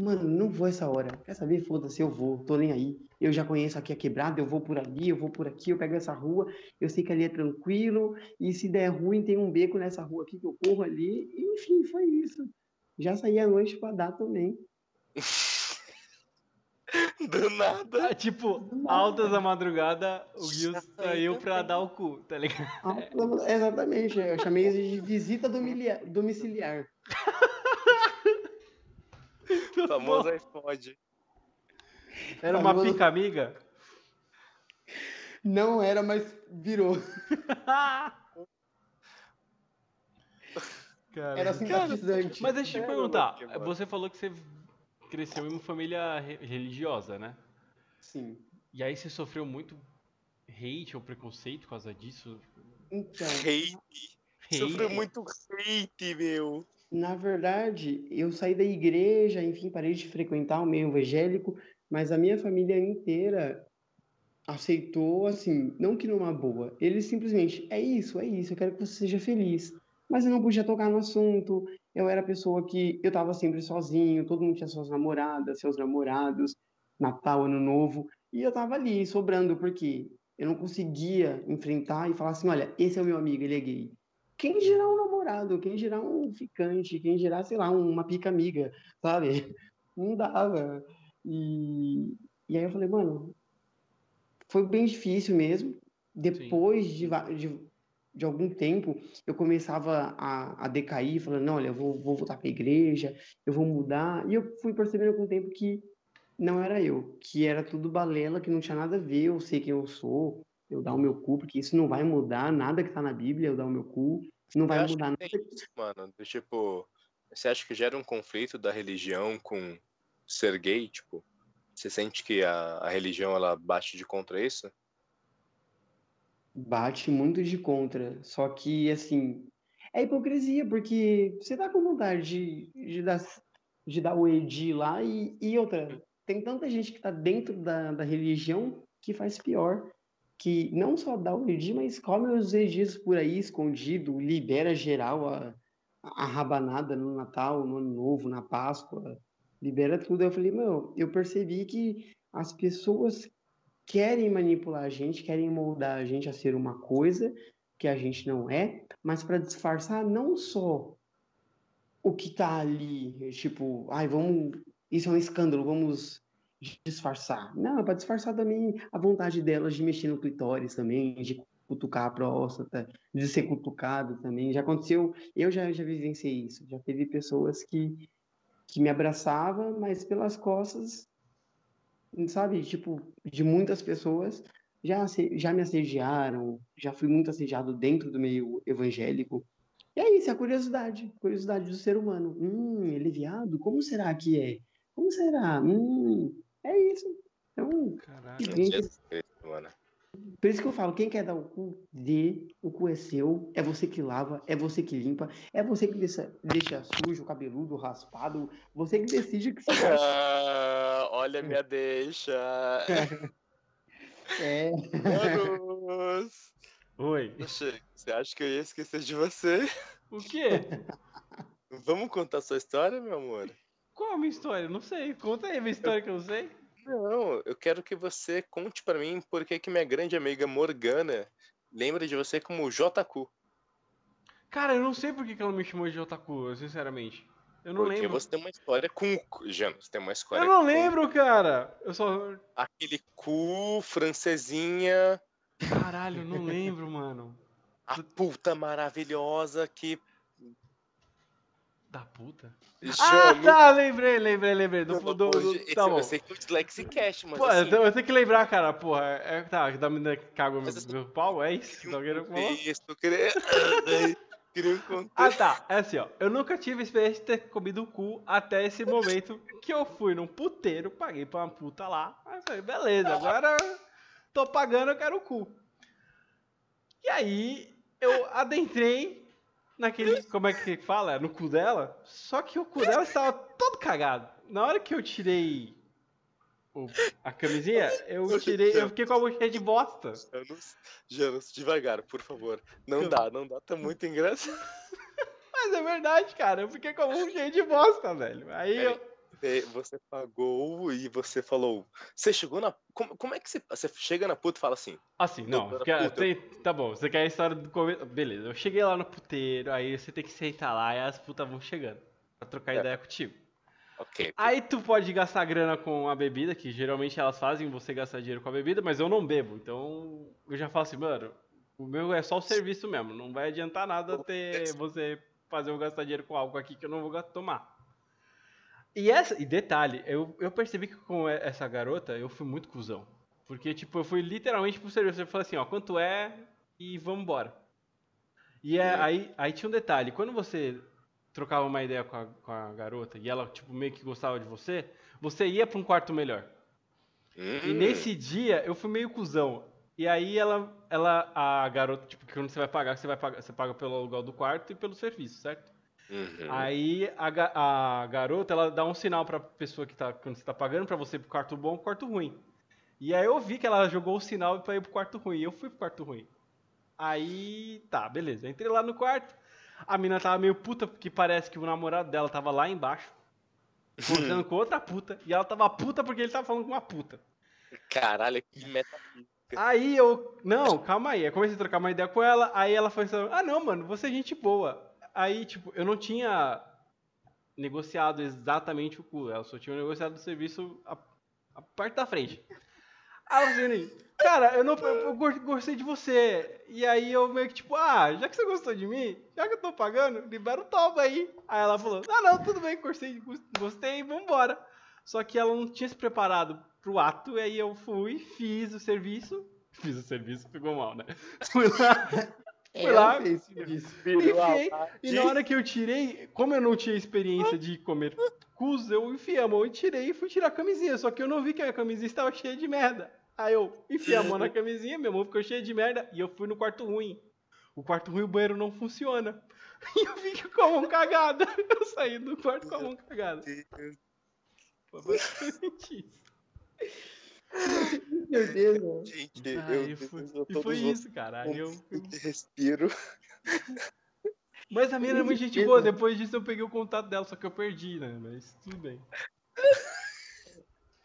mano, não vou essa hora. Quer saber? Foda-se, eu vou, tô nem aí. Eu já conheço aqui a quebrada, eu vou por ali, eu vou por aqui, eu pego essa rua, eu sei que ali é tranquilo, e se der ruim, tem um beco nessa rua aqui que eu corro ali, enfim, foi isso. Já saí à noite pra dar também. (laughs) Do nada. Ah, tipo, Do nada. altas da madrugada, o Gil saiu saí pra dar o cu, tá ligado? Ah, Exatamente, eu chamei isso de visita domiciliar. Muito (laughs) Famoso iPod. Era uma Famoso- pica amiga? Não era, mas virou. (laughs) Cara, Era simpatizante. Mas deixa eu te perguntar. Você falou que você cresceu em uma família re- religiosa, né? Sim. E aí você sofreu muito hate ou preconceito por causa disso? Então, Hate. Hate? Sofreu muito hate, meu. na verdade, eu saí da igreja, enfim, parei de frequentar o meio evangélico, mas a minha família inteira aceitou, assim, não que numa boa. Eles simplesmente, é isso, é isso, eu quero que você seja feliz. Mas eu não podia tocar no assunto. Eu era a pessoa que eu tava sempre sozinho, todo mundo tinha suas namoradas, seus namorados, Natal, Ano Novo, e eu tava ali sobrando porque eu não conseguia enfrentar e falar assim, olha, esse é o meu amigo, ele é gay. Quem dirá um namorado, quem dirá um ficante, quem dirá, sei lá, uma pica amiga, sabe? (laughs) Não dava. E, e aí eu falei, mano, foi bem difícil mesmo. Depois de, de, de algum tempo, eu começava a, a decair, falando, não, olha, eu vou, vou voltar para a igreja, eu vou mudar. E eu fui percebendo com o tempo que não era eu, que era tudo balela, que não tinha nada a ver, eu sei quem eu sou, eu dar o meu cu, porque isso não vai mudar nada que tá na Bíblia, eu dar o meu cu, não vai mudar nada. isso, mano. Do tipo, você acha que gera um conflito da religião com ser gay? Tipo, você sente que a, a religião ela bate de contra isso? Bate muito de contra, só que, assim, é hipocrisia, porque você tá com vontade de, de dar, de dar o edi lá e, e outra, tem tanta gente que tá dentro da, da religião que faz pior, que não só dá o edi, mas come os edis por aí escondido, libera geral a, a rabanada no Natal, no Ano Novo, na Páscoa, libera tudo. Eu falei, meu, eu percebi que as pessoas querem manipular a gente, querem moldar a gente a ser uma coisa que a gente não é, mas para disfarçar não só o que tá ali, tipo, ai, vamos, isso é um escândalo, vamos disfarçar. Não, é para disfarçar também a vontade delas de mexer no clitóris também, de cutucar a próstata, de ser cutucado também. Já aconteceu, eu já, já vivenciei isso. Já teve pessoas que, que me abraçavam, mas pelas costas sabe, tipo, de muitas pessoas já, já me assediaram, já fui muito assediado dentro do meio evangélico. E é isso, é a curiosidade, curiosidade do ser humano. Hum, ele é viado? Como será que é? Como será? Hum, é isso. Então, Caralho. Gente, mano. por isso que eu falo, quem quer dar o cu, dê, o cu é seu, é você que lava, é você que limpa, é você que deixa, deixa sujo, cabeludo, raspado, você que decide o que você (laughs) olha a minha deixa. É, Manos. Oi. Você acha que eu ia esquecer de você? O quê? Vamos contar sua história, meu amor? Qual a minha história? Não sei. Conta aí a minha história que eu não sei. Não, eu quero que você conte pra mim por que que minha grande amiga Morgana lembra de você como JQ. Cara, eu não sei por que que ela me chamou de otaku, sinceramente. Eu não Porque lembro. você tem uma história com. Janos, tem uma história Eu não com lembro, cara. Eu só. Aquele cu, francesinha, Caralho, não lembro, mano. a puta maravilhosa que. Da puta? Ah, tá, lembrei, lembrei, lembrei. Do, do, do, tá bom. eu sei que é o Dyslexicast, mas Pô, assim, eu tenho- eu tenho que lembrar, cara, porra. É, tá, que dá me cago meu, assim, meu pau, é isso? Tá querendo falar? Isso, eu queria... (laughs) queria um contexto. Ah, tá. É assim, ó. Eu nunca tive experiência de ter comido o cu até esse momento que eu fui num puteiro, paguei pra uma puta lá. Aí eu falei, beleza, agora tô pagando, eu quero o cu. E aí, eu adentrei naquele. Como é que fala? No cu dela. Só que o cu dela estava todo cagado. Na hora que eu tirei o- a camisinha, (laughs) eu tirei. Eu fiquei com a boca cheia de bosta. Janos, Janos, devagar, por favor. Não dá, não dá, tá muito engraçado. (laughs) Mas é verdade, cara. Eu fiquei com a boca cheia de bosta, velho. Aí eu. Você- pagou e você falou. Você chegou na. Como, como é que você. Você chega na puta e fala assim? Assim, não. Quer- puta. tem- tá bom, você quer a história do começo. Beleza, eu cheguei lá no puteiro, aí você tem que sentar lá e as putas vão chegando pra trocar É. ideia contigo. Ok. Aí tu pode gastar grana com a bebida, que geralmente elas fazem você gastar dinheiro com a bebida, mas eu não bebo. Então eu já falo assim, mano, o meu é só o serviço mesmo. Não vai adiantar nada ter você fazer eu gastar dinheiro com algo aqui que eu não vou tomar. E, essa, e detalhe, eu, eu percebi que com essa garota eu fui muito cuzão. Porque, tipo, eu fui literalmente pro serviço. Eu falei assim, ó, quanto é e vamos embora. E é, aí, aí tinha um detalhe, quando você trocava uma ideia com a, com a garota e ela, tipo, meio que gostava de você, você ia pra um quarto melhor. E Hum, nesse dia eu fui meio cuzão. E aí ela, ela, a garota, tipo, que quando você vai pagar, você vai pagar, você paga pelo aluguel do quarto e pelo serviço, certo? uhum. Aí a, a garota, ela dá um sinal pra pessoa que tá, quando você tá pagando pra você ir pro quarto bom, quarto ruim. E aí eu vi que ela jogou o sinal pra ir pro quarto ruim, e eu fui pro quarto ruim. Aí, tá, beleza. Entrei lá no quarto, a mina tava meio puta, porque parece que o namorado dela tava lá embaixo, conversando (laughs) com outra puta, e ela tava puta porque ele tava falando com uma puta. Caralho, que meta. Aí eu. Não, calma aí. Eu comecei a trocar uma ideia com ela. Aí ela foi assim: Ah, não, mano, você é gente boa. Aí, tipo, eu não tinha negociado exatamente o cu. Ela só tinha negociado o serviço a, a parte da frente. Aí ela falou assim: Cara, eu, não, eu, eu go- gostei de você. E aí eu meio que, tipo, ah, já que você gostou de mim, já que eu tô pagando, libera o toba aí. Aí ela falou: Ah, não, tudo bem, gostei, gostei, vambora. Só que ela não tinha se preparado pro ato, e aí eu fui, fiz o serviço. Fiz o serviço, pegou mal, né? (laughs) Fui lá, fui lá, Ela fez isso. enfiei, e na hora que eu tirei, como eu não tinha experiência de comer cus, eu enfiei a mão e tirei e fui tirar a camisinha. Só que eu não vi que a camisinha estava cheia de merda. Aí eu enfiei a mão na (laughs) camisinha, minha mão ficou cheia de merda e eu fui no quarto ruim. O quarto ruim, o banheiro não funciona. (laughs) E eu fiquei com a mão cagada. (laughs) Eu saí do quarto com a mão cagada. Foi basicamente isso. Meu Deus, mano. Gente, Ah, eu e a e foi isso, cara. Aí eu- respiro. Mas a mina era muito gente boa. Depois disso eu peguei o contato dela, só que eu perdi, né? Mas tudo bem.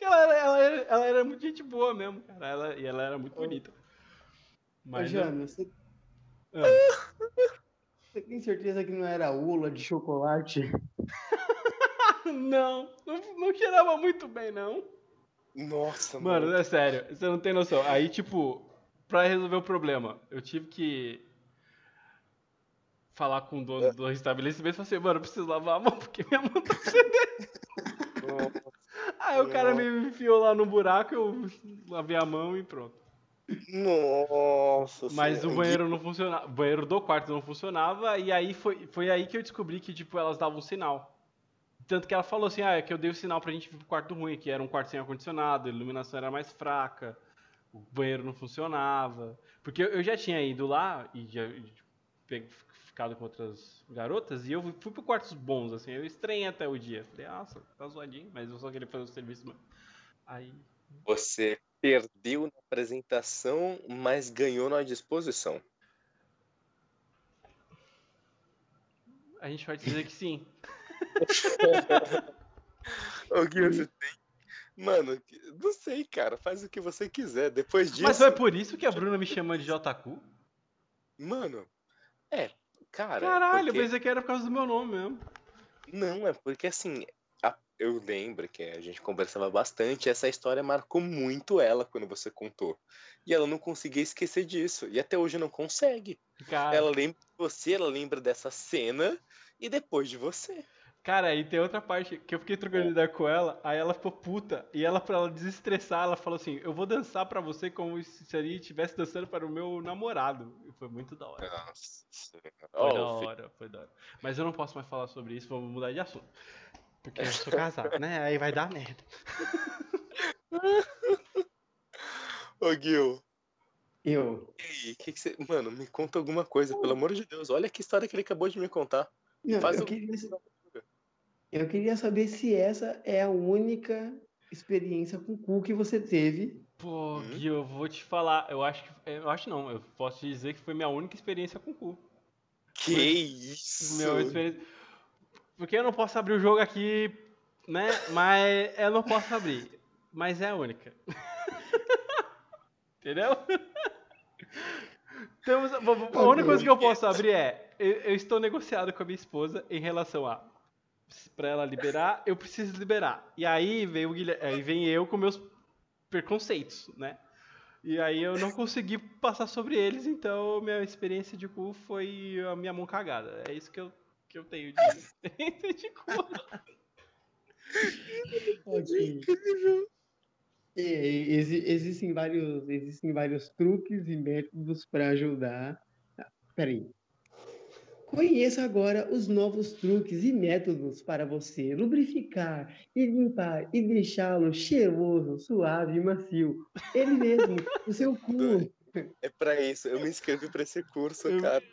Ela, era- ela, era, ela era muito gente boa mesmo, cara. Ela, e ela era muito bonita. Ô, Mas eu- Jana, você, Ah. você tem certeza que não era ula de chocolate? (laughs) não, não, não cheirava muito bem, não. Nossa, Mano, é sério, você não tem noção. Aí, tipo, pra resolver o problema, eu tive que falar com o dono do estabelecimento e falar assim, mano, eu preciso lavar a mão porque minha mão tá fedendo. (laughs) Aí o cara me enfiou lá no buraco, eu lavei a mão e pronto. Nossa Mas o Senhora. banheiro não funcionava, o banheiro do quarto não funcionava, e aí foi, foi aí que eu descobri que, tipo, elas davam sinal. Tanto que ela falou assim, ah, é que eu dei o sinal pra gente ir pro quarto ruim, que era um quarto sem ar-condicionado, a iluminação era mais fraca, o banheiro não funcionava. Porque eu, eu já tinha ido lá e já tipo, ficado com outras garotas, e eu fui pro quartos bons, assim, eu estranhei até o dia. Falei, nossa, tá zoadinho, mas eu só queria fazer o serviço mesmo. Aí, Você perdeu na apresentação, mas ganhou na disposição. a gente vai dizer que sim. (laughs) O que você tem? Mano, não sei, cara. Faz o que você quiser. Depois disso. Mas foi por isso que a Bruna me chama de JQ? Mano, é, cara. Caralho, eu porque- pensei que era por causa do meu nome mesmo. Não, é porque assim, a- eu lembro que a gente conversava bastante, essa história marcou muito ela quando você contou. E ela não conseguia esquecer disso. E até hoje não consegue. Cara, Ela lembra de você, ela lembra dessa cena e depois de você. Cara, e tem outra parte que eu fiquei trocando ideia com ela, aí ela ficou puta, e ela, pra ela desestressar, ela falou assim, eu vou dançar pra você como se ele estivesse dançando para o meu namorado. E foi muito da hora. Nossa. Foi Ó, da hora, foi da hora. Mas eu não posso mais falar sobre isso, vamos mudar de assunto. Porque eu sou (laughs) casado, né? Aí vai dar merda. (laughs) Ô, Gil. Eu. E aí, que que você... Mano, me conta alguma coisa, pelo amor de Deus. Olha que história que ele acabou de me contar. Não, Faz eu, o- queria, eu queria saber se essa é a única experiência com cu que você teve. Pô, Hum? Gui, eu vou te falar, eu acho que. Eu acho não, eu posso te dizer que foi minha única experiência com cu. Que Foi- isso? Meu experiência. Porque eu não posso abrir o jogo aqui, né? Mas eu não posso abrir. Mas é a única. (laughs) Entendeu? Temos, a a única coisa que eu posso abrir é: eu, eu estou negociado com a minha esposa em relação a. Pra ela liberar, eu preciso liberar. E aí vem, o Guilherme, aí vem eu com meus preconceitos, né? E aí eu não consegui passar sobre eles, então minha experiência de cu foi a minha mão cagada. É isso que eu, que eu tenho de (laughs) experiência de cu. Ok. É, exi- existem vários, existem vários truques e métodos para ajudar. Ah, Peraí. Conheça agora os novos truques e métodos para você lubrificar e limpar e deixá-lo cheiroso, suave e macio. Ele mesmo, o seu cu. (laughs) É pra isso. Eu me inscrevi pra esse curso, Eu- cara.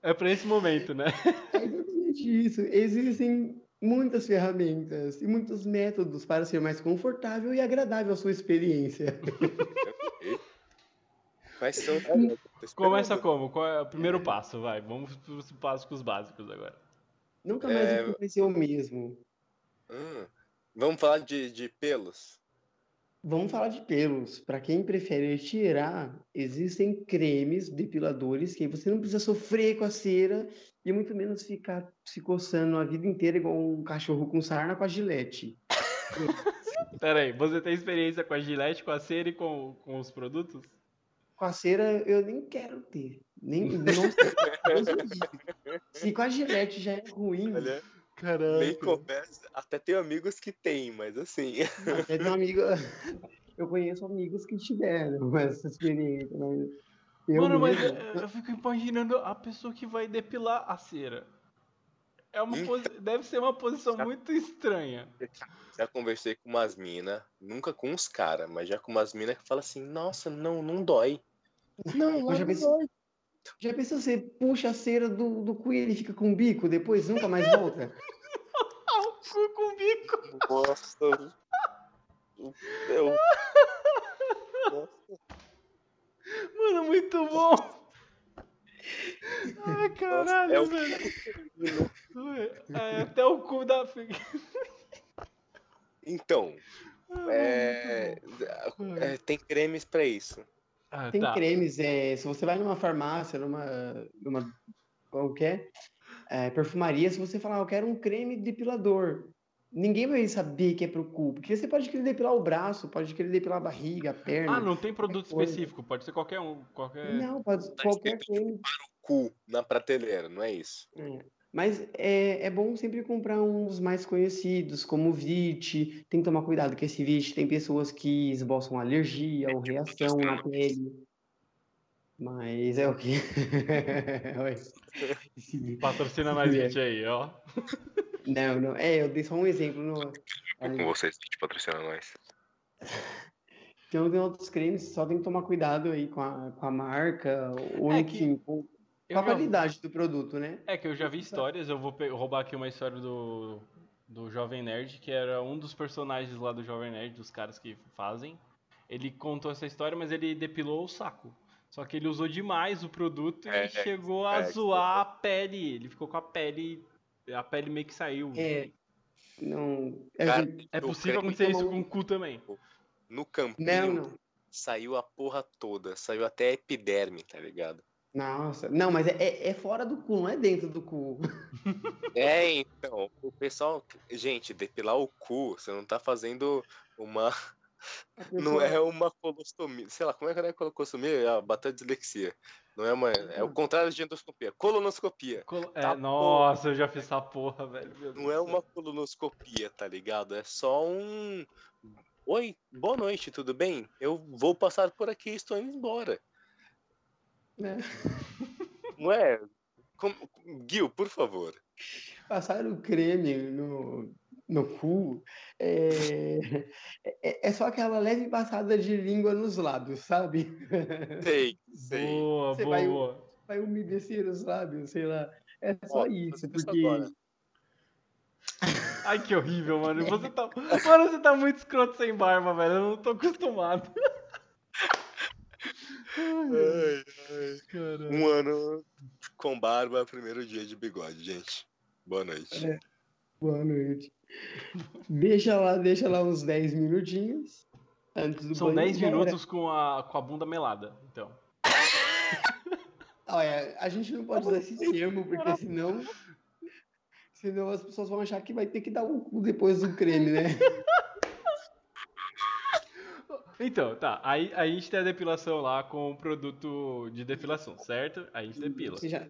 É pra esse momento, né? É exatamente isso. Existem muitas ferramentas e muitos métodos para ser mais confortável e agradável a sua experiência. (laughs) Quais são? Tô esperando. Começa como? Qual é o primeiro passo? Vai, vamos pros básicos básicos agora. Nunca mais É. vai ser o mesmo. Hum, Vamos falar de, de pelos? Vamos falar de pelos. Para quem prefere tirar, existem cremes depiladores que você não precisa sofrer com a cera e muito menos ficar se coçando a vida inteira igual um cachorro com sarna com a gilete. (laughs) Pera aí, você tem experiência com a Gillette, com a cera e com, com os produtos? Com a cera eu nem quero ter. Nem, me livre. Se com a gilete já é ruim, Olha, começa. Até tenho amigos que têm, mas assim. até tem um amigo. Eu conheço amigos que tiveram essa experiência, mas. Eu Mano, mas mesmo- é, eu fico imaginando a pessoa que vai depilar a cera. É uma Hum. posi- Deve ser uma posição muito estranha. Já conversei com umas minas, nunca com uns caras, mas já com umas minas que falam assim, nossa, não, não dói. Não, lá já não pensei- dói. Já pensou você puxa a cera do, do cu e ele fica com o bico, depois nunca mais volta? (laughs) Cu com bico. Nossa. (laughs) Eu... Nossa, Mano, muito bom. Ai, caralho, é o- velho. É, até o cu da. Então, é, é, tem cremes pra isso. Ah, Tem tá. cremes, é, se você vai numa farmácia, numa, numa qualquer é, perfumaria, se você falar, "Ah, eu quero um creme depilador, ninguém vai saber que é pro cu, porque você pode querer depilar o braço, pode querer depilar a barriga, a perna. Ah, não tem produto coisa. específico, pode ser qualquer um. Qualquer... Não, pode Tá qualquer escrito creme. Cu na prateleira, não é isso? É. Mas é, é bom sempre comprar uns mais conhecidos, como o VIT. Tem que tomar cuidado com esse VIT. Tem pessoas que esboçam alergia ou reação na pele. Mas é o quê? Oi. Esse- Patrocina mais (laughs) gente aí, ó. Não, não. É, eu dei só um exemplo. No... Com vocês, gente, patrocina nós. Então (laughs) tem outros cremes, só tem que tomar cuidado aí com a, com a marca, ou É que enfim, com, com Eu a já- qualidade do produto, né? É que eu já vi histórias, eu vou roubar aqui uma história do, do Jovem Nerd, que era um dos personagens lá do Jovem Nerd, dos caras que fazem. Ele contou essa história, mas ele depilou o saco. Só que ele usou demais o produto É, e chegou a é, zoar a pele. Ele ficou com a pele. A pele meio que saiu. É. Não. É, Cara, gente, É possível acontecer isso com o cu também. No campinho, não, não. saiu a porra toda. Saiu até a epiderme, tá ligado? Nossa, não, mas é, é- é fora do cu, não é dentro do cu. (laughs) É, então, o pessoal. Gente, depilar o cu, você não tá fazendo uma. (laughs) Não é uma colostomia. Sei lá, como é que é colostomia? É a batata dislexia. Não é uma. É o contrário de endoscopia. Colonoscopia. Colo- é, Tá nossa, eu já fiz essa porra, velho. meu Não Deus é uma colonoscopia, tá ligado? É só um. Oi, boa noite, tudo bem? Eu vou passar por aqui e estou indo embora. né? Não é? Como- Gil, por favor. Passar o creme no, no cu é, (laughs) é, é só aquela leve passada de língua nos lábios, sabe? Sei, (laughs) sei. Boa, Você boa, vai- boa. Vai umedecer os lábios, sei lá. É só Ó, isso, porque. Ai, que horrível, mano. (laughs) Você tá. Mano, você tá muito escroto sem barba, velho. Eu não tô acostumado. Ai, ai. Um ano com barba, primeiro dia de bigode, gente. Boa noite. É. Boa noite. Deixa lá, deixa lá uns 10 minutinhos. Antes do São banho, 10 já era. minutos com a, com a bunda melada, então. Olha, a gente não pode usar esse termo, porque senão. Senão as pessoas vão achar que vai ter que dar um cu depois do creme, né? Então, tá. Aí, a gente tem a depilação lá com o produto de depilação, certo? Aí a gente depila. Seja,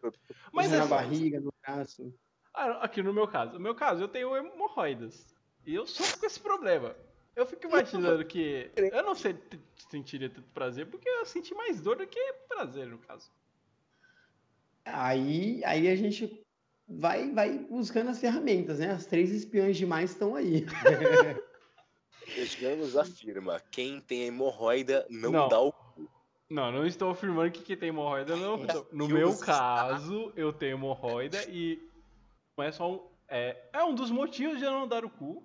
Mas na assim, barriga, no braço. Ah, aqui no meu caso. No meu caso, eu tenho hemorroidas. E eu sofro com esse problema. Eu fico imaginando que. Eu não sei sentiria tanto prazer, porque eu senti mais dor do que prazer, no caso. Aí, aí a gente vai, vai buscando as ferramentas, né? As três espiãs demais estão aí. (laughs) Vejamos afirma: quem tem hemorroida não, Não. dá o. Não, não estou afirmando que quem tem hemorroida não. No eu meu caso, eu tenho hemorroida e não é só um. É, é um dos motivos de eu não dar o cu.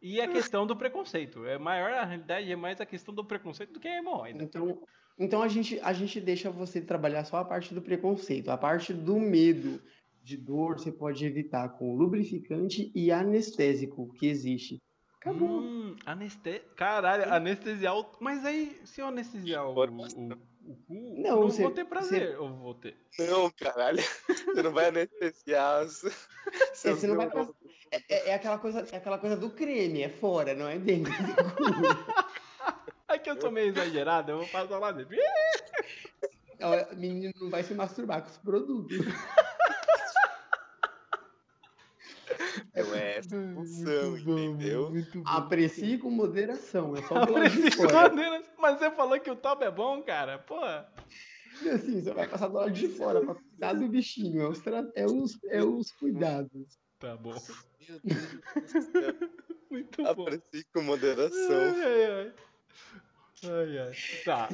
E a questão do preconceito. É maior, na realidade, é mais a questão do preconceito do que a hemorroida. Então, então a, gente, a gente deixa você trabalhar só a parte do preconceito. A parte do medo de dor você pode evitar com lubrificante e anestésico que existe. Acabou. Hum, aneste... Caralho, anestesiar o... Mas aí, se eu anestesiar o, o. o cu, Não, não você- vou ter prazer. Ou vou ter. Não, caralho. Você não vai anestesiar. seus (laughs) você não vai neurônios. É, é- é aquela coisa, é aquela coisa do creme, é fora, não é dentro. (laughs) É que eu sou meio exagerado, eu vou passar lá dentro. Menino não vai se masturbar com os produtos. (laughs) Não é função, entendeu? Aprecie com moderação, é só (laughs) Aprecio fora. maneira- Mas você falou que o top é bom, cara? Pô. Assim, você vai passar do lado de fora pra cuidar do bichinho. É os, tra- é os, é os cuidados. Tá bom. Meu Deus do céu. (laughs) Muito bom. Aprecie com moderação. Ai, ai, ai. Ai, ai. Tá.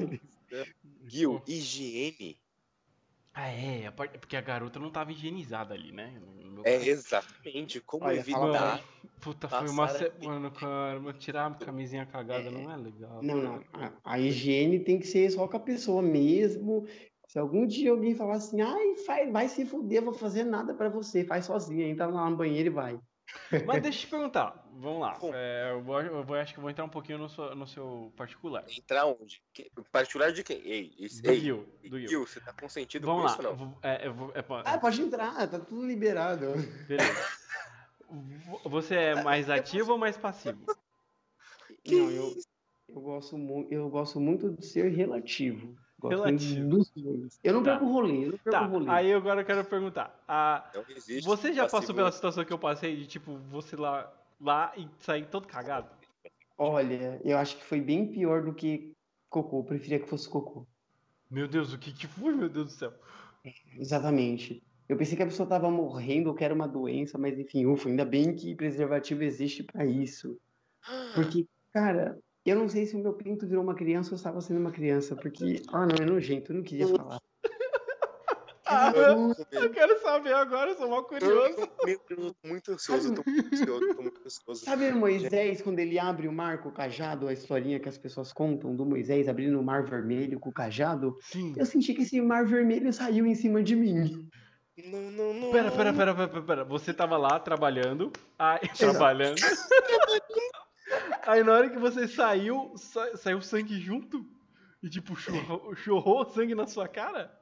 Gil, higiene Ah, é. a parte- Porque a garota não tava higienizada ali, né? No meu é exatamente como Olha, evitar. Puta, foi uma semana, cara. mas Tirar a camisinha cagada não é legal. Não, não. A, a higiene tem que ser só com a pessoa mesmo. Se algum dia alguém falar assim, ai, vai, vai se fuder, eu vou fazer nada pra você, faz sozinho, entra lá no banheiro e vai. Mas deixa eu te perguntar. Vamos lá. É, eu, vou, eu vou- acho que vou entrar um pouquinho no seu, no seu particular. Entrar onde? Que- Particular de quem? Ei, isso- Do ei, Gil. Do Gil. Gil, você tá consentido Vamos com lá. isso não? é, vou- é, pô, Ah, pode entrar, tá tudo liberado. beleza. Vo- (laughs) Você é mais ativo ou mais passivo? Não, eu, eu, gosto eu gosto muito de ser relativo. Relativo. dos dois. Eu não Tá. rolê, eu não perco Tá, rolê. aí agora eu quero perguntar. Não existe. você já passou pela situação que eu passei de tipo, você lá, lá e sair todo cagado? Olha, eu acho que foi bem pior do que cocô. Eu preferia que fosse cocô. Meu Deus, o que que foi, meu Deus do céu? Exatamente. Eu pensei que a pessoa tava morrendo ou que era uma doença, mas enfim, ufa, ainda bem que preservativo existe pra isso. Porque, cara, eu não sei se o meu pinto virou uma criança ou estava sendo uma criança, porque, ah, não, é nojento, eu não queria falar. Ah, eu, quero saber agora, eu sou mal curioso. Eu, meu, muito ansioso, eu tô muito ansioso, eu tô muito ansioso. Sabe Moisés, quando ele abre o mar com o cajado, a historinha que as pessoas contam do Moisés abrindo o mar vermelho com o cajado? Sim. Eu senti que esse mar vermelho saiu em cima de mim. Não, não, não. Pera, pera, pera, pera, pera, pera. Você tava lá trabalhando. Aí, trabalhando. (laughs) Aí na hora que você saiu, sa- saiu sangue junto? E tipo, chorrou, chorrou sangue na sua cara?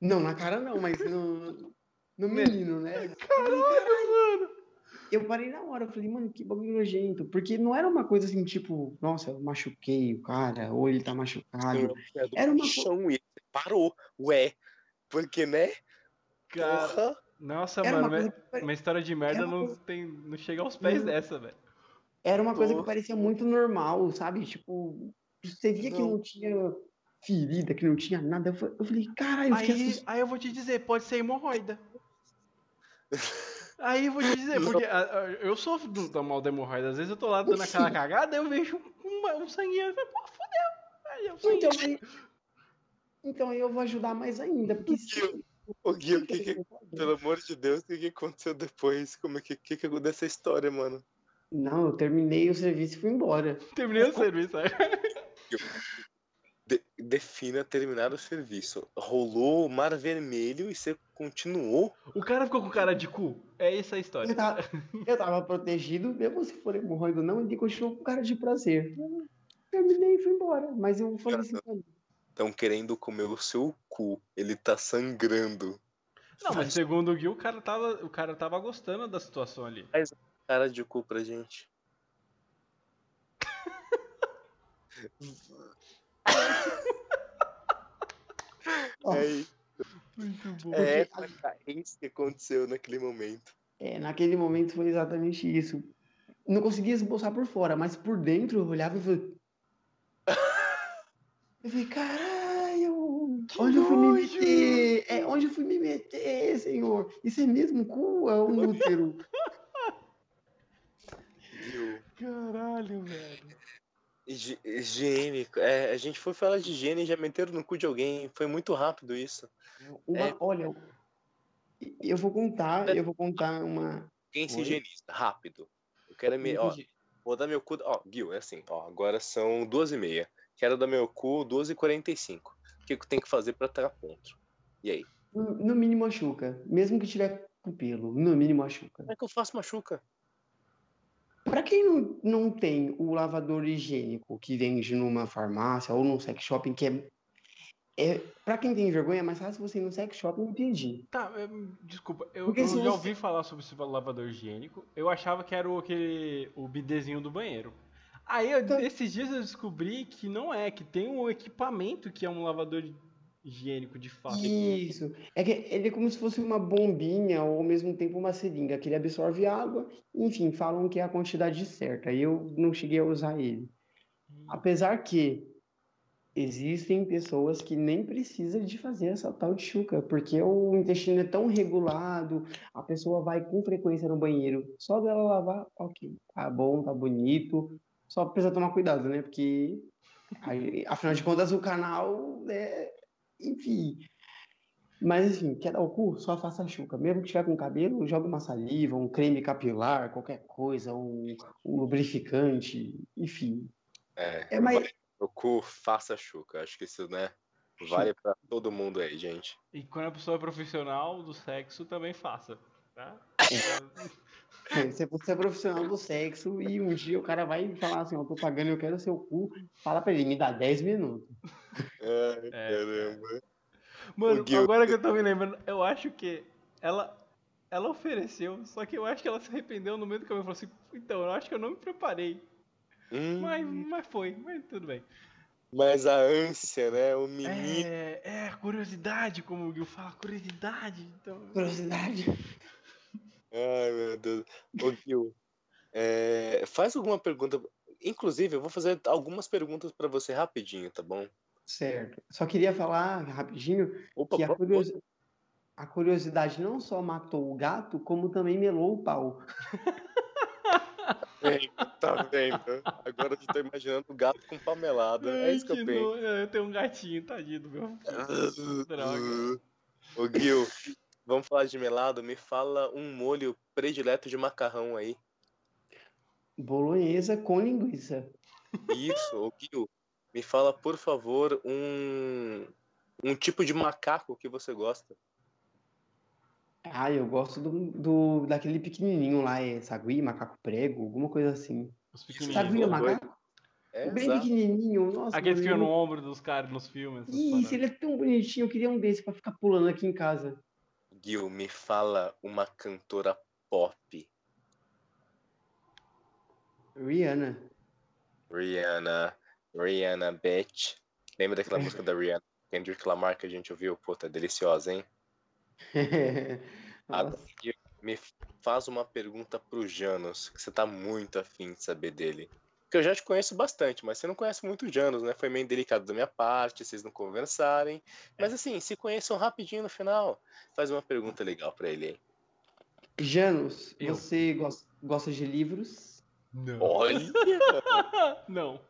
Não, na cara não, mas no, no menino, né? Caralho, mano. Eu parei na hora, eu falei, mano, que bagulho nojento. Porque não era uma coisa assim, tipo, nossa, eu machuquei o cara, ou ele tá machucado. É do Era uma chão e parou. Ué, porque, né? Cara, Porra. nossa, Era mano, uma coisa uma, que pare- uma história de merda não, coisa- tem, não chega aos pés Não. dessa, velho. Era uma coisa que parecia muito normal, sabe? Tipo, você via que Não. não tinha ferida, que não tinha nada. Eu fa- eu falei, caralho, eu Aí, assustado. aí eu vou te dizer, pode ser hemorroida. (laughs) Aí eu vou te dizer, porque eu sofro do, da mal da hemorroida. Às vezes eu tô lá dando aquela cagada, eu vejo uma- um sanguinho e falo, pô, fodeu. Aí eu. Então, aí, então aí eu vou ajudar mais ainda, porque se... Ô, Gui, o que que, pelo amor de Deus, o que, que aconteceu depois? Como é que, que, que dessa história, mano? Não, eu terminei o serviço e fui embora. Terminei o serviço. Aí. De- defina terminar o serviço. Rolou o mar vermelho e você continuou? O cara ficou com cara de cu. É essa a história. Eu tava, (laughs) eu tava protegido, mesmo se for hemorroida ou não, ele continuou com cara de prazer. Eu terminei e fui embora. Mas eu falei assim, Estão querendo comer o seu cu. Ele tá sangrando. Não, mas segundo o Gil, o cara tava, o cara tava gostando da situação ali. Cara de cu pra gente. (laughs) (laughs) É isso. Muito bom. É, essa- é isso que aconteceu naquele momento. é, naquele momento foi exatamente isso. não conseguia esboçar por fora, mas por dentro eu olhava e falei. (laughs) Eu falei, caralho, onde eu fui me meter? É, onde eu fui me meter, senhor? Isso é mesmo cu ou é um útero? Caralho, velho. Higi- higiene. É, a gente foi falar de higiene e já meteram no cu de alguém. Foi muito rápido isso. Uma, É. Olha, eu vou contar, eu vou contar uma. Quem se higieniza? Rápido. Eu quero me. Ó, vou dar meu cu. Ó, Gil, é assim. Ó, agora são duas e meia. Quero dar meu cu 12h45. O que que eu tenho que fazer pra estar ponto? E aí? No, no mínimo machuca. Mesmo que tiver com pelo, no mínimo machuca. Como é que eu faço machuca? Pra quem não, não tem o lavador higiênico que vende numa farmácia ou num sex shopping, que é. é pra quem tem vergonha, é mais fácil você ir no sex shopping e pedir. Tá, é, desculpa, eu, eu já você- ouvi falar sobre esse lavador higiênico. Eu achava que era o, aquele, o bidezinho do banheiro. Aí, eu, Então- esses dias eu descobri que não é, que tem um equipamento que é um lavador higiênico de fato. Isso. É que ele é como se fosse uma bombinha ou ao mesmo tempo uma seringa, que ele absorve água. Enfim, falam que é a quantidade certa. Eu não cheguei a usar ele. Apesar que existem pessoas que nem precisam de fazer essa tal de chuca, porque o intestino é tão regulado, a pessoa vai com frequência no banheiro, só dela lavar, ok, tá bom, tá bonito, só precisa tomar cuidado, né? Porque, afinal de contas, o canal é, enfim. Mas, enfim, quer dar o cu? Só faça a chuca. Mesmo que tiver com cabelo, joga uma saliva, um creme capilar, qualquer coisa, um, um lubrificante, enfim. É, É mais, no cu, faça chuca. Acho que isso, né? Vale pra todo mundo aí, gente. E quando a pessoa é profissional do sexo, também faça. Tá? É, (laughs) Se você é profissional do sexo e um dia o cara vai falar assim, eu tô pagando, eu quero seu cu, fala pra ele, me dá 10 minutos. Ai, É, caramba. Mano, agora que eu tô me lembrando, eu acho que ela, ela ofereceu, só que eu acho que ela se arrependeu no meio do caminho. Falou assim, então, eu acho que eu não me preparei. Hum, Mas, mas foi, mas tudo bem. mas a ânsia, né? O menino. É, é, curiosidade, como o Gil fala, curiosidade. Então, Curiosidade. Ai, meu Deus. Ô, Gil, é, faz alguma pergunta. Inclusive, eu vou fazer algumas perguntas pra você rapidinho, tá bom? Certo. Só queria falar rapidinho Opa, que a, curiosi- a curiosidade não só matou o gato, como também melou o pau. (laughs) tá vendo? Agora eu tô imaginando o gato com palmelada. É isso que eu Ai, penso. eu tenho um gatinho, tadinho do meu. (laughs) Droga. Ô Gil, vamos falar de melado? Me fala um molho predileto de macarrão aí. Bolonhesa com linguiça. Isso, ô Gil, me fala, por favor, um, um tipo de macaco que você gosta. Ah, eu gosto do, do- daquele pequenininho lá, é sagui, macaco prego, alguma coisa assim. Os Sagui é pequenininhos. macaco? É, Bem exato. pequenininho, nossa. Aqueles que ficam no eu- ombro dos caras nos filmes. Isso, paradas. ele é tão bonitinho, eu queria um desse pra ficar pulando aqui em casa. Gil, me fala uma cantora pop. Rihanna. Rihanna, Rihanna Bitch. Lembra daquela (laughs) música da Rihanna? Kendrick Lamar que a gente ouviu? Pô, tá deliciosa, hein? (laughs) Agora, me faz uma pergunta pro Janos, que você tá muito afim de saber dele. Porque eu já te conheço bastante, mas você não conhece muito o Janos, né? Foi meio delicado da minha parte, vocês não conversarem. Mas assim, se conheçam rapidinho no final. Faz uma pergunta legal pra ele aí. Janus, Eu. você gos- gosta de livros? Não. Olha! (laughs) Não.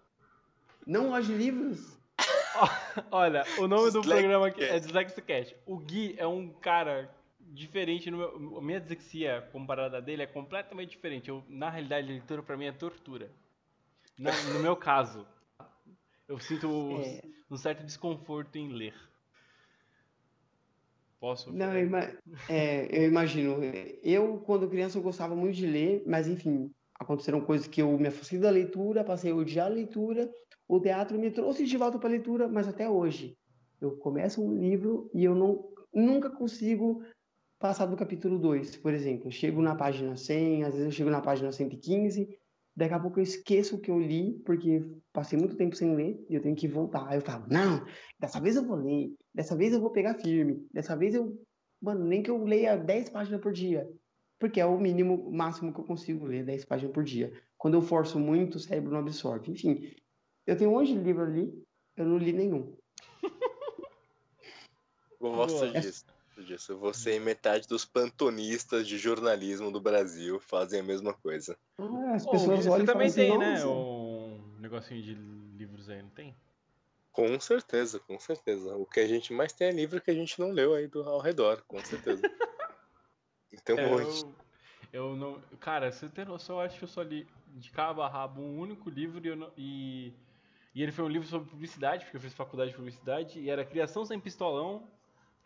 Não gosta de livros? (laughs) Olha, o nome do programa aqui é Dyslexicast. O Gui é um cara diferente. No meu, a minha dislexia comparada a dele é completamente diferente. Eu, na realidade, a leitura pra mim é tortura. Na- no meu caso, eu sinto É. um certo desconforto em ler. Posso? Não, eu, ima- é, eu imagino. Eu, quando criança, eu gostava muito de ler, mas enfim, aconteceram coisas que eu me afastei da leitura, passei a odiar a leitura. O teatro me trouxe de volta para a leitura, mas até hoje. Eu começo um livro e eu não, nunca consigo passar do capítulo 2, por exemplo. Eu chego na página 100, às vezes eu chego na página 115, daqui a pouco eu esqueço o que eu li, porque passei muito tempo sem ler e eu tenho que voltar. Aí eu falo, não, dessa vez eu vou ler, dessa vez eu vou pegar firme, dessa vez eu. Mano, nem que eu leia 10 páginas por dia. porque é o mínimo, o máximo que eu consigo ler, 10 páginas por dia. Quando eu forço muito, o cérebro não absorve. Enfim, eu tenho um monte de livro ali, eu não li nenhum. (laughs) Gosto Boa. disso. Disso. Você e metade dos pantonistas de jornalismo do Brasil fazem a mesma coisa. Ah, as pessoas você olham e falam também assim, tem, né? "Nossa". Um negocinho de livros aí, não tem? Com certeza, com certeza. O que a gente mais tem é livro que a gente não leu aí do, ao redor, com certeza. (laughs) Então, É, hoje. eu, eu não. Cara, você tem noção, eu acho que eu só li de cabo a rabo um único livro e, eu não- e, e ele foi um livro sobre publicidade, porque eu fiz faculdade de publicidade, e era Criação Sem Pistolão,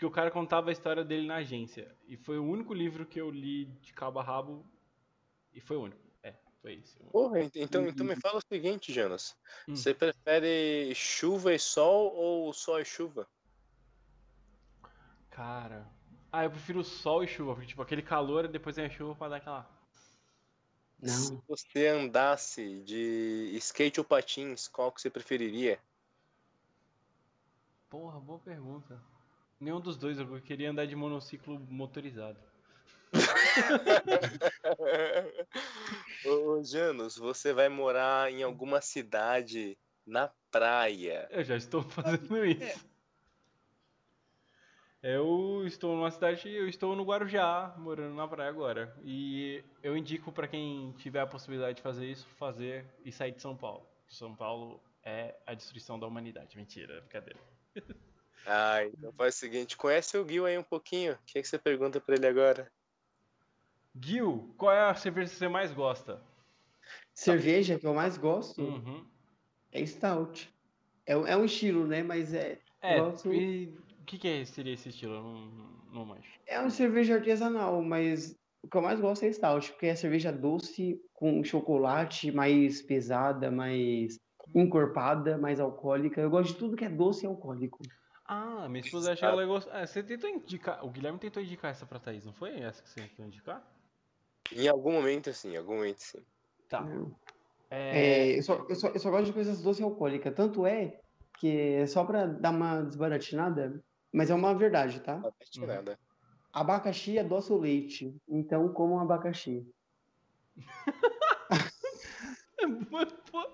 porque o cara contava a história dele na agência. E foi o único livro que eu li de cabo a rabo, e foi o único. É, foi isso. Porra, ent- então, então me fala o seguinte, Jonas. Hum. Você prefere chuva e sol ou sol e chuva? Cara. Ah, eu prefiro sol e chuva, porque tipo, aquele calor e depois vem a chuva pra dar aquela. Se Não, você andasse de skate ou patins, qual que você preferiria? Porra, boa pergunta. Nenhum dos dois, eu queria andar de monociclo motorizado. (laughs) Ô, ô, Janus, você vai morar em alguma cidade na praia. Eu já estou fazendo isso. Eu estou numa cidade, eu estou no Guarujá, morando na praia agora. E eu indico pra quem tiver a possibilidade de fazer isso, fazer e sair de São Paulo. São Paulo é a destruição da humanidade. Mentira, é brincadeira. (laughs) Ah, então faz o seguinte, conhece o Gil aí um pouquinho? O que, é que você pergunta pra ele agora? Gil, qual é a cerveja que você mais gosta? cerveja que eu mais gosto Uhum. é stout. É, um- é um estilo, né? Mas é, É, Gosto- e o que, que é- seria esse estilo? Eu não, não manjo. é uma cerveja artesanal, mas o que eu mais gosto é stout, porque é cerveja doce com chocolate, mais pesada, mais encorpada, mais alcoólica. Eu gosto de tudo que é doce e alcoólico. Ah, minha esposa acha que ela gosta. Ah, você tentou indicar. O Guilherme tentou indicar essa pra Thaís, não foi essa que você tentou indicar? Em algum momento, sim, em algum momento, sim. Tá. É. É, eu, só, eu, só, eu só gosto de coisas doces e alcoólicas. Tanto é que é só pra dar uma desbaratinada, mas é uma verdade, tá? Não vai nada. Abacaxi é doce ou leite. Então, como um abacaxi. (laughs) Pô,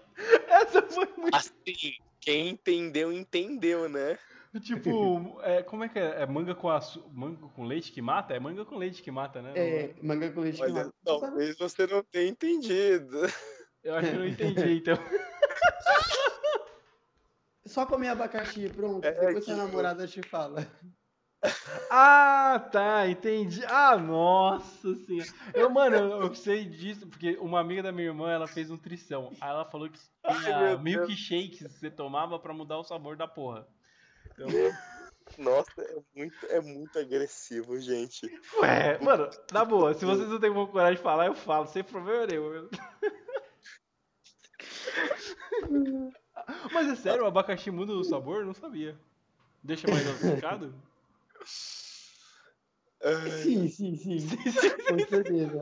Essa foi muito. Assim, quem entendeu, entendeu, né? Tipo, é, como é que é? É manga com açu... manga com leite que mata? É manga com leite que mata, né? É, manga com leite Olha, queimado. talvez você não tenha entendido. Eu acho que não entendi, (laughs) então. Só comer abacaxi, pronto. É, Depois sua que- namorada te fala. Ah, tá, entendi. Ah, nossa senhora. Eu, mano, eu, eu sei disso, porque uma amiga da minha irmã, ela fez nutrição. Aí ela falou que tinha milkshakes que você tomava pra mudar o sabor da porra. Então, Nossa, é muito, é muito agressivo, gente. ué, mano, na boa, se vocês não têm coragem de falar, eu falo, sem problema nenhum. Mas é sério, o abacaxi muda o sabor? Eu não sabia. Deixa mais (laughs) adocicado? Ai, Sim, sim, sim. Com certeza.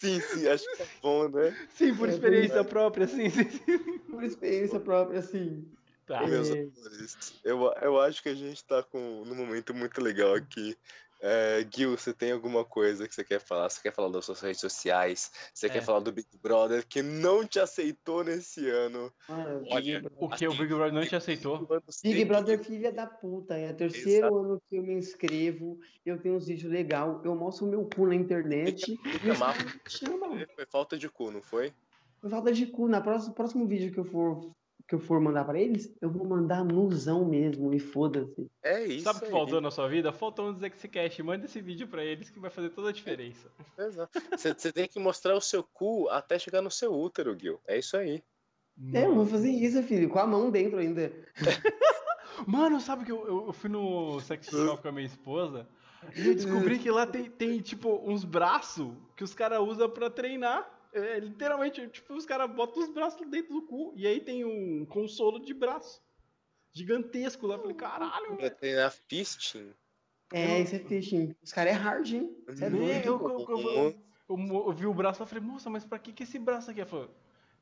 sim, sim, acho que tá bom, né? Sim, por É experiência própria, sim, sim, sim. Por experiência própria, sim. Tá. Meus É. amores, eu, eu acho que a gente tá com, num momento muito legal aqui. É, Gil, você tem alguma coisa que você quer falar? Você quer falar das suas redes sociais? Você É. quer falar do Big Brother que não te aceitou nesse ano? Mano, Olha, O que? O Big Brother não te aceitou? Big Brother filha da puta, é o terceiro ano que eu me inscrevo, eu tenho uns vídeos legais, eu mostro o meu cu na internet chamam. Foi falta de cu, não foi? Por falta de cu, na próximo, próximo vídeo que eu for que eu for mandar pra eles, eu vou mandar nuzão mesmo e foda-se. É isso. Sabe o que faltou na sua vida? Faltou um Zexcast. Manda esse vídeo pra eles que vai fazer toda a diferença. Exato. Você, tem que mostrar o seu cu até chegar no seu útero, Gil. É isso aí. É, eu vou fazer isso, filho, com a mão dentro ainda. (laughs) Mano, sabe que eu, eu, eu fui no sex shop com a minha esposa e eu descobri que lá tem, tem tipo, uns braços que os caras usam pra treinar. É, literalmente, tipo, os caras botam os braços dentro do cu e aí tem um consolo de braço. Gigantesco lá. Eu falei, caralho, velho. treinar fisting. É, isso é fishing. Os caras é hard, hein? É Nem doido. eu, eu, eu, eu- eu mo- eu vi o braço e falei, moça, mas pra que, que esse braço aqui? Ela falou,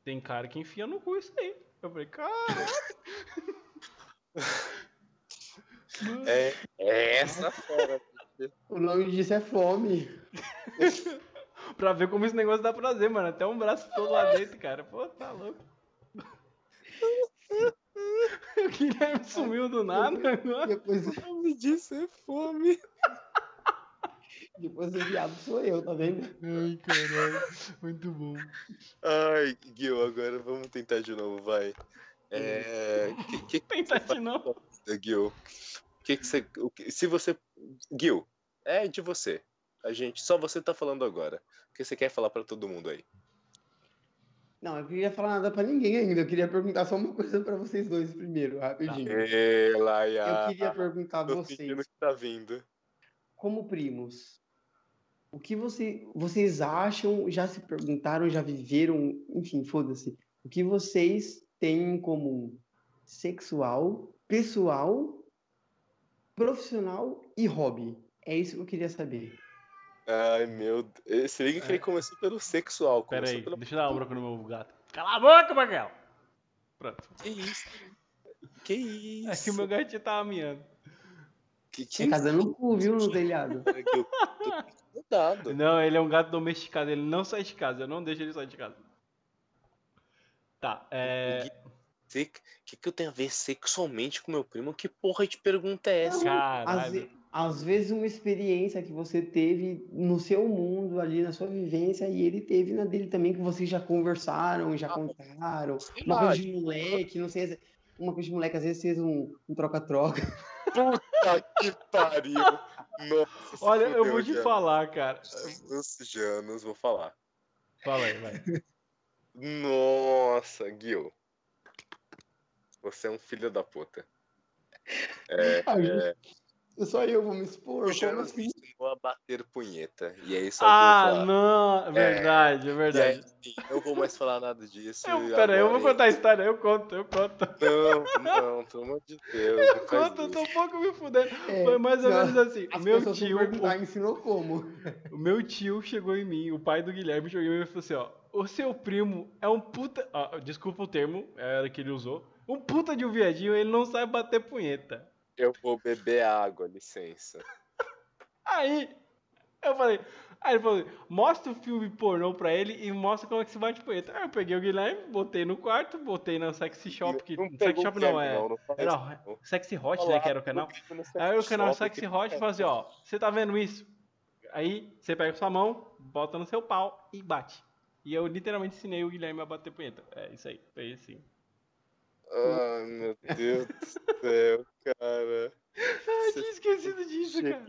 tem cara que enfia no cu isso aí. Eu falei, caralho. (laughs) É, é essa fora. O nome disso é fome. (laughs) pra ver como esse negócio dá prazer, mano. Até um braço todo lá dentro, cara. Pô, tá louco. (laughs) O Guilherme sumiu do nada agora. Depois, O nome disso é fome. depois o viado sou eu, tá vendo? Ai, caralho. Muito bom. Ai, Gil, agora vamos tentar de novo, vai. É. Que, que, Tentar de novo. Gil, o que, que você. o que- se você. Gil, é de você. A gente. Só você tá falando agora. O que você quer falar pra todo mundo aí? Não, eu não queria falar nada pra ninguém ainda. Eu queria perguntar só uma (laughs) coisa pra vocês dois primeiro, rapidinho. Ê, Eu Laia. queria perguntar a vocês, que tá vindo. como primos, o que você, vocês acham, já se perguntaram, já viveram, enfim, foda-se, o que vocês têm em comum? Sexual, pessoal, profissional e hobby? É isso que eu queria saber. Ai, meu Deus. Se liga que ele começou pelo sexual. Pera aí, pelo... deixa eu dar uma bronca no meu gato. Cala a boca, Magal! Pronto. Que isso? Que isso? É que o meu gatinho tava miando. Que, que É casando no cu, viu, no telhado. Tô incomodado. Não, ele é um gato domesticado, ele não sai de casa, eu não deixo ele sair de casa. Tá, é. O que, que eu tenho a ver sexualmente com meu primo? Que porra de pergunta é essa? Às, Caralho. Às vezes uma experiência que você teve no seu mundo ali, na sua vivência, e ele teve na dele também, que vocês já conversaram, já Ah, contaram. sei Uma coisa de moleque, não sei, uma coisa de moleque, às vezes fez um um troca-troca. Puta que pariu. Nossa, Olha, eu vou te Janos. falar, cara. Os Janos, vou falar. Fala aí, vai. Nossa, Gil. Você é um filho da puta. É, é, Só eu vou me expor, o como Janos assim? ensinou a bater punheta. E é isso Ah, que eu vou falar. não, é verdade, é aí, verdade. assim, eu não vou mais falar nada disso. Eu, pera aí, eu vou contar a história, eu conto, eu conto. Não, não, pelo amor de Deus. Eu conto, eu tô um pouco me fudendo. É, Foi mais ou não, menos assim. As Meu tio, perguntar, ensinou como? o meu tio chegou em mim, o pai do Guilherme chegou em mim e falou assim, ó. O seu primo é um puta. ó, desculpa o termo, era que ele usou. Um puta de um viadinho, ele não sabe bater punheta. Eu vou beber água, licença. Aí, eu falei. Aí ele falou, assim, mostra o filme pornô pra ele e mostra como é que se bate punheta. Aí eu peguei o Guilherme, botei no quarto, botei na Sexy Shop, que. Não Sexy Shop não, é. não, não Era não. Sexy Hot, né? Que era o canal. Aí o canal Sexy Hot fala assim, ó, você tá vendo isso? Aí você pega sua mão, bota no seu pau e bate. E eu literalmente ensinei o Guilherme a bater punheta. É isso aí, foi assim. Ai, meu Deus do céu, cara. Eu tinha esquecido disso, cara.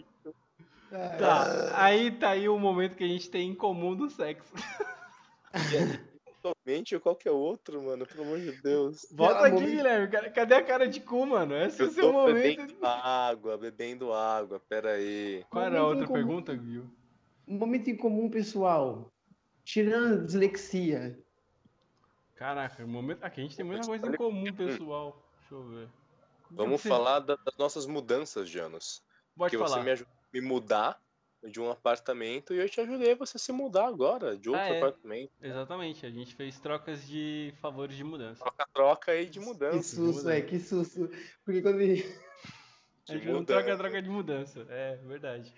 Ah, Tá, aí tá aí o momento que a gente tem em comum do sexo. Somente ou qualquer outro, mano, pelo amor de Deus. Volta Pelo aqui, de- Guilherme. Cadê a cara de cu, mano? Esse é Eu o seu tô momento. bebendo água, bebendo água, peraí. Qual era a Momento outra pergunta, Gil? Um momento em comum, pessoal. Tirando a dislexia. Caraca, o momento. Aqui a gente tem muita coisa em comum, pessoal. Deixa eu ver. Vamos Você- falar da- das nossas mudanças, Janos. Pode que você falar. me ajudou a me mudar de um apartamento e eu te ajudei a você se mudar agora, de outro Ah, é. apartamento. Exatamente, a gente fez trocas de favores de mudança. Troca-troca aí de Que mudança. susto, é, que susto. Porque quando, ele- (laughs) A De gente não mudança. troca troca de mudança. É verdade.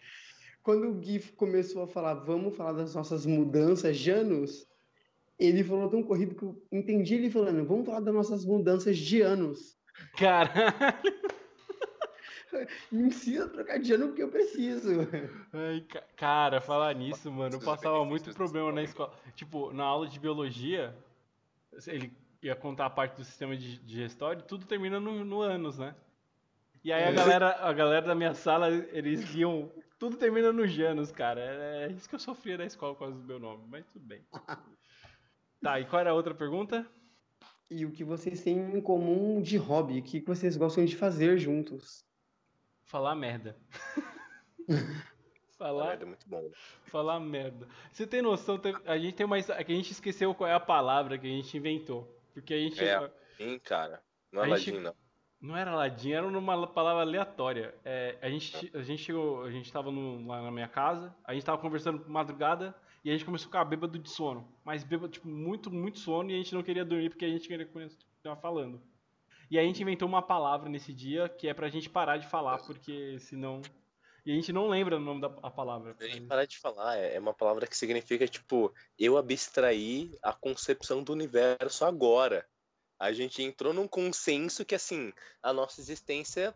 quando o Gui começou a falar, vamos falar das nossas mudanças, Janos, ele falou tão corrido que eu entendi ele falando, vamos falar das nossas mudanças de anos. Caralho. Me ensina a trocar de ano porque eu preciso. Ai, ca- cara, falar nisso, mano, eu passava muito problema na escola. Tipo, na aula de biologia, ele ia contar a parte do sistema de digestório, tudo termina no, no ânus, né? E aí a galera, a galera da minha sala, eles liam, tudo termina no Janus, cara. É, é isso que eu sofria na escola por causa do meu nome, mas tudo bem. (laughs) Tá, e qual era a outra pergunta? E o que vocês têm em comum de hobby? O que vocês gostam de fazer juntos? Falar merda. (laughs) Falar, É muito bom. falar merda. Você tem noção, a gente tem uma. É que a gente esqueceu qual é a palavra que a gente inventou. Porque a gente. É. Sim, cara. Não é A gente- ladinho, não. Não era ladinho, era uma palavra aleatória. É, a, gente, a gente chegou, a gente tava no- lá na minha casa, a gente tava conversando por madrugada e a gente começou a ficar bêbado de sono. Mas bêbado, tipo, muito, muito sono e a gente não queria dormir porque a gente queria continuar falando. E a gente inventou uma palavra nesse dia que é pra gente parar de falar, porque senão. E a gente não lembra o nome da palavra. Nem parar de falar, é é uma palavra que significa, tipo, eu abstraí a concepção do universo agora. A gente entrou num consenso que, assim, a nossa existência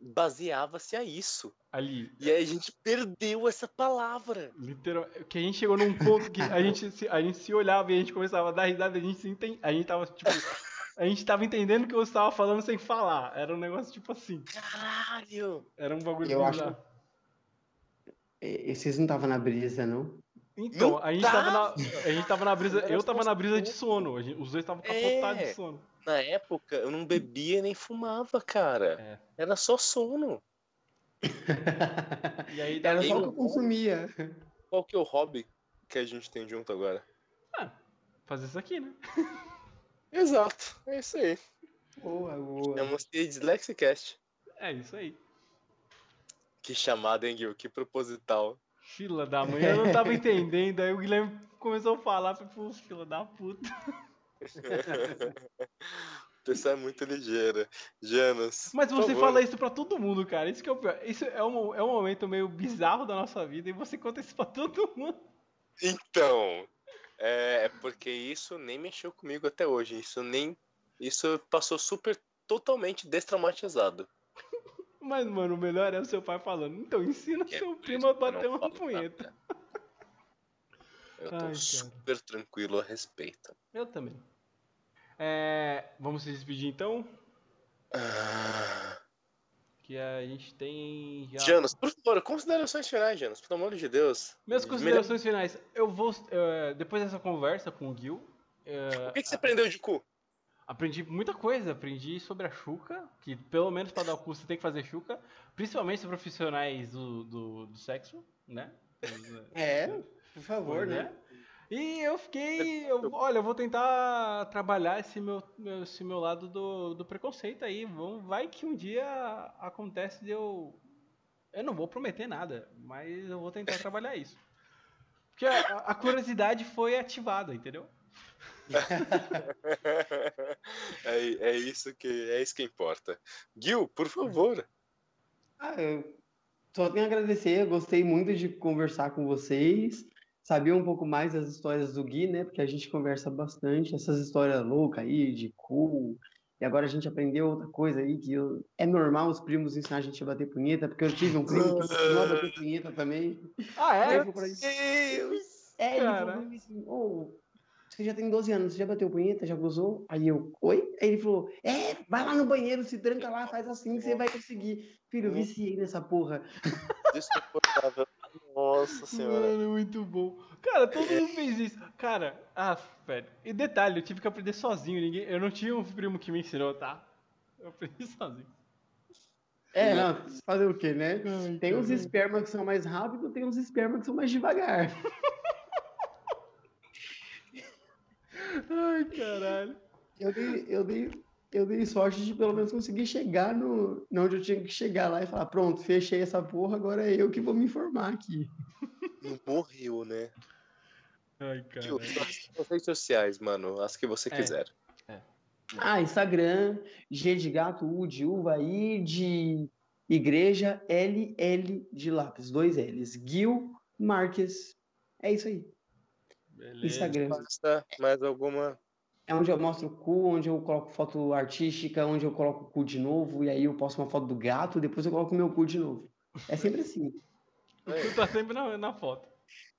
baseava-se a isso. Ali. E aí a gente perdeu essa palavra. Literal, que a gente chegou num ponto que a gente, se, a gente se olhava e a gente começava a dar risada, a gente se enten... a gente tava, tipo, a gente tava entendendo o que você tava falando sem falar. Era um negócio tipo assim. Caralho! Era um bagulho Eu acho-. E- Vocês não estavam na brisa, não? Então, Não a gente, tava na, a gente tava na brisa. Eu tava na brisa de sono. gente- os dois estavam capotados É. de sono. Na época, eu não bebia nem fumava, cara. É. Era só sono. (laughs) E aí Era só o que eu- consumia. Qual que é o hobby que a gente tem junto agora? Ah, fazer isso aqui, né? (laughs) Exato, é isso aí. Boa, boa. Chamamos-se Dyslexicast. É isso aí. Que chamada, hein, Gil? Que proposital. Fila da mãe, eu não tava (laughs) entendendo. Aí o Guilherme começou a falar, falei, pô, fila da puta. (laughs) Pessoa é muito ligeira. Janos. Mas você fala isso pra todo mundo, cara. Isso que é o pior. Isso é um, é um momento meio bizarro da nossa vida e você conta isso pra todo mundo. Então, é, é porque isso nem mexeu comigo até hoje. Isso nem. Isso passou super, totalmente destraumatizado. Mas, mano, o melhor é o seu pai falando. Então, ensina Que é seu primo a bater uma punheta. nada. Eu tô Ai, super tranquilo a respeito. Eu também. É, vamos se despedir então? Ah, Que a gente tem já. Janos, por favor, considerações finais, Janos, pelo amor de Deus. Minhas considerações finais. Eu vou. é, depois dessa conversa com o Gil. é, O que, que você aprendeu de cu? Aprendi muita coisa, aprendi sobre a Xuca, que pelo menos para dar o curso você tem que fazer Xuca, principalmente os profissionais do, do, do sexo, né? É, por favor, né? E eu fiquei, eu- olha, eu vou tentar trabalhar esse meu, esse meu lado do, do preconceito aí. Vamos, vai que um dia acontece de eu. Eu não vou prometer nada, mas eu vou tentar trabalhar isso. Porque a, a curiosidade foi ativada, entendeu? (laughs) é, é isso que é isso que importa. Gil, por favor. Ah, eu só tenho a agradecer, eu gostei muito de conversar com vocês, saber um pouco mais das histórias do Gui, né? Porque a gente conversa bastante, essas histórias loucas aí, de cu. E agora a gente aprendeu outra coisa aí, que eu- é normal os primos ensinar a gente a bater punheta, porque eu tive um primo que ensinou a bater punheta também. Ah, é? ele falou pra mim, É, ele falou Cara. pra mim assim, ô, você já tem 12 anos, você já bateu punheta, já gozou? Aí eu, oi? Aí ele falou, é, vai lá no banheiro, se tranca lá, faz assim, que você vai conseguir. Filho, eu viciei nessa porra. Desconfortável. Nossa senhora. Mano, muito bom. Cara, todo mundo fez isso. Cara, ah, velho. E detalhe, eu tive que aprender sozinho. Ninguém, eu não tinha um primo que me ensinou, tá? Eu aprendi (laughs) sozinho. É, não, fazer o quê, né? Ai, Tem uns espermas que são mais rápidos, tem uns espermas que são mais devagar. (laughs) Ai, caralho. Eu dei, eu dei, eu dei sorte de pelo menos conseguir chegar no, no onde eu tinha que chegar lá e falar, pronto, fechei essa porra, agora é eu que vou me informar aqui. Não morreu, né? Ai, caralho. suas redes sociais, mano, as que você É. quiser. Ah, Instagram, G de gato, U de uva, I de igreja, L, L de lápis, dois L's. Gil Marques. É isso aí. Beleza. Instagram. Basta mais alguma. É onde eu mostro o cu, onde eu coloco foto artística, onde eu coloco o cu de novo, e aí eu posto uma foto do gato, depois eu coloco o meu cu de novo. É sempre assim. (laughs) Tu tá sempre na, na foto.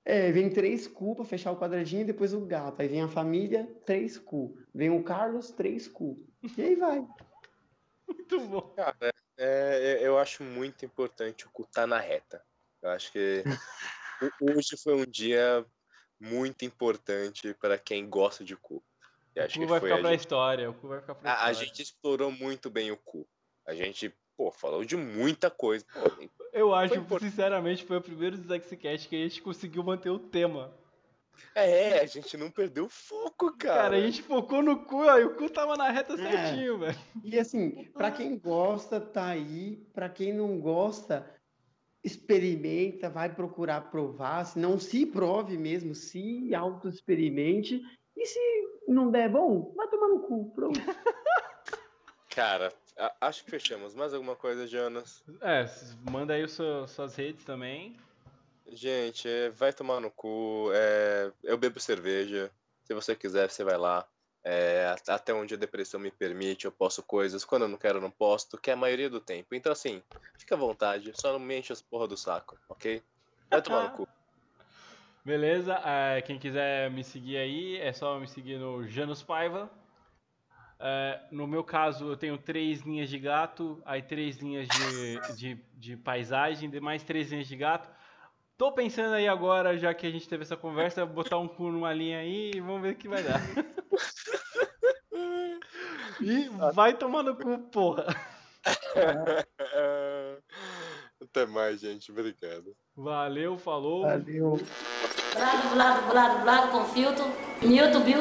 É, vem três cu pra fechar o quadradinho, e depois o gato. Aí vem a família, três cu. Vem o Carlos, três cu. E aí vai. (laughs) Muito bom. Cara, é, eu acho muito importante o cu tá na reta. Eu acho que ho- (laughs) hoje foi um dia muito importante para quem gosta de cu. E O cu que vai foi ficar a pra gente, história. O cu vai ficar pra a, a história. gente explorou muito bem o cu. A gente, pô, falou de muita coisa. Pô, Eu acho, Foi sinceramente, foi o primeiro Dysexcast que a gente conseguiu manter o tema. É, a gente não perdeu o foco, cara. Cara, a gente focou no cu, e o cu tava na reta É. certinho, velho. E assim, pra quem gosta, tá aí. Pra quem não gosta, experimenta, vai procurar provar. Se não se prove mesmo, se auto-experimente. E se não der bom, vai tomar no cu. Pronto. (laughs) Cara, acho que fechamos. Mais alguma coisa, Jonas? É, manda aí o seu- suas redes também. Gente, é, vai tomar no cu. é, eu bebo cerveja. Se você quiser, você vai lá. É, até onde a depressão me permite, eu posto coisas. Quando eu não quero, eu não posto, que é a maioria do tempo. Então, assim, fica à vontade. Só não me enche as porra do saco, ok? Vai tomar no cu. Beleza? É, quem quiser me seguir aí, é só me seguir no Janus Paiva. É, no meu caso, eu tenho três linhas de gato, aí três linhas de, de, de paisagem, de mais três linhas de gato. Tô pensando aí agora, já que a gente teve essa conversa, botar um cu numa linha aí e vamos ver o que vai dar. (laughs) e vai tomar no cu, porra. (laughs) Até mais, gente. Obrigado. Valeu, falou. Valeu. Blado, blado, blado, blado com filtro. Milton Bill.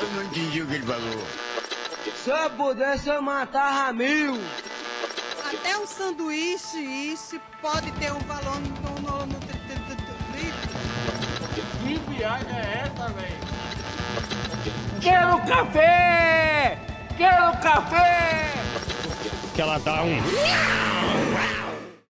Eu não entendi o que ele falou. Se eu pudesse, eu matava mil. Até um sanduíche isso pode ter um valor no, no, no Que viagem é essa, velho? Quero café! Quero café! Que ela dá um.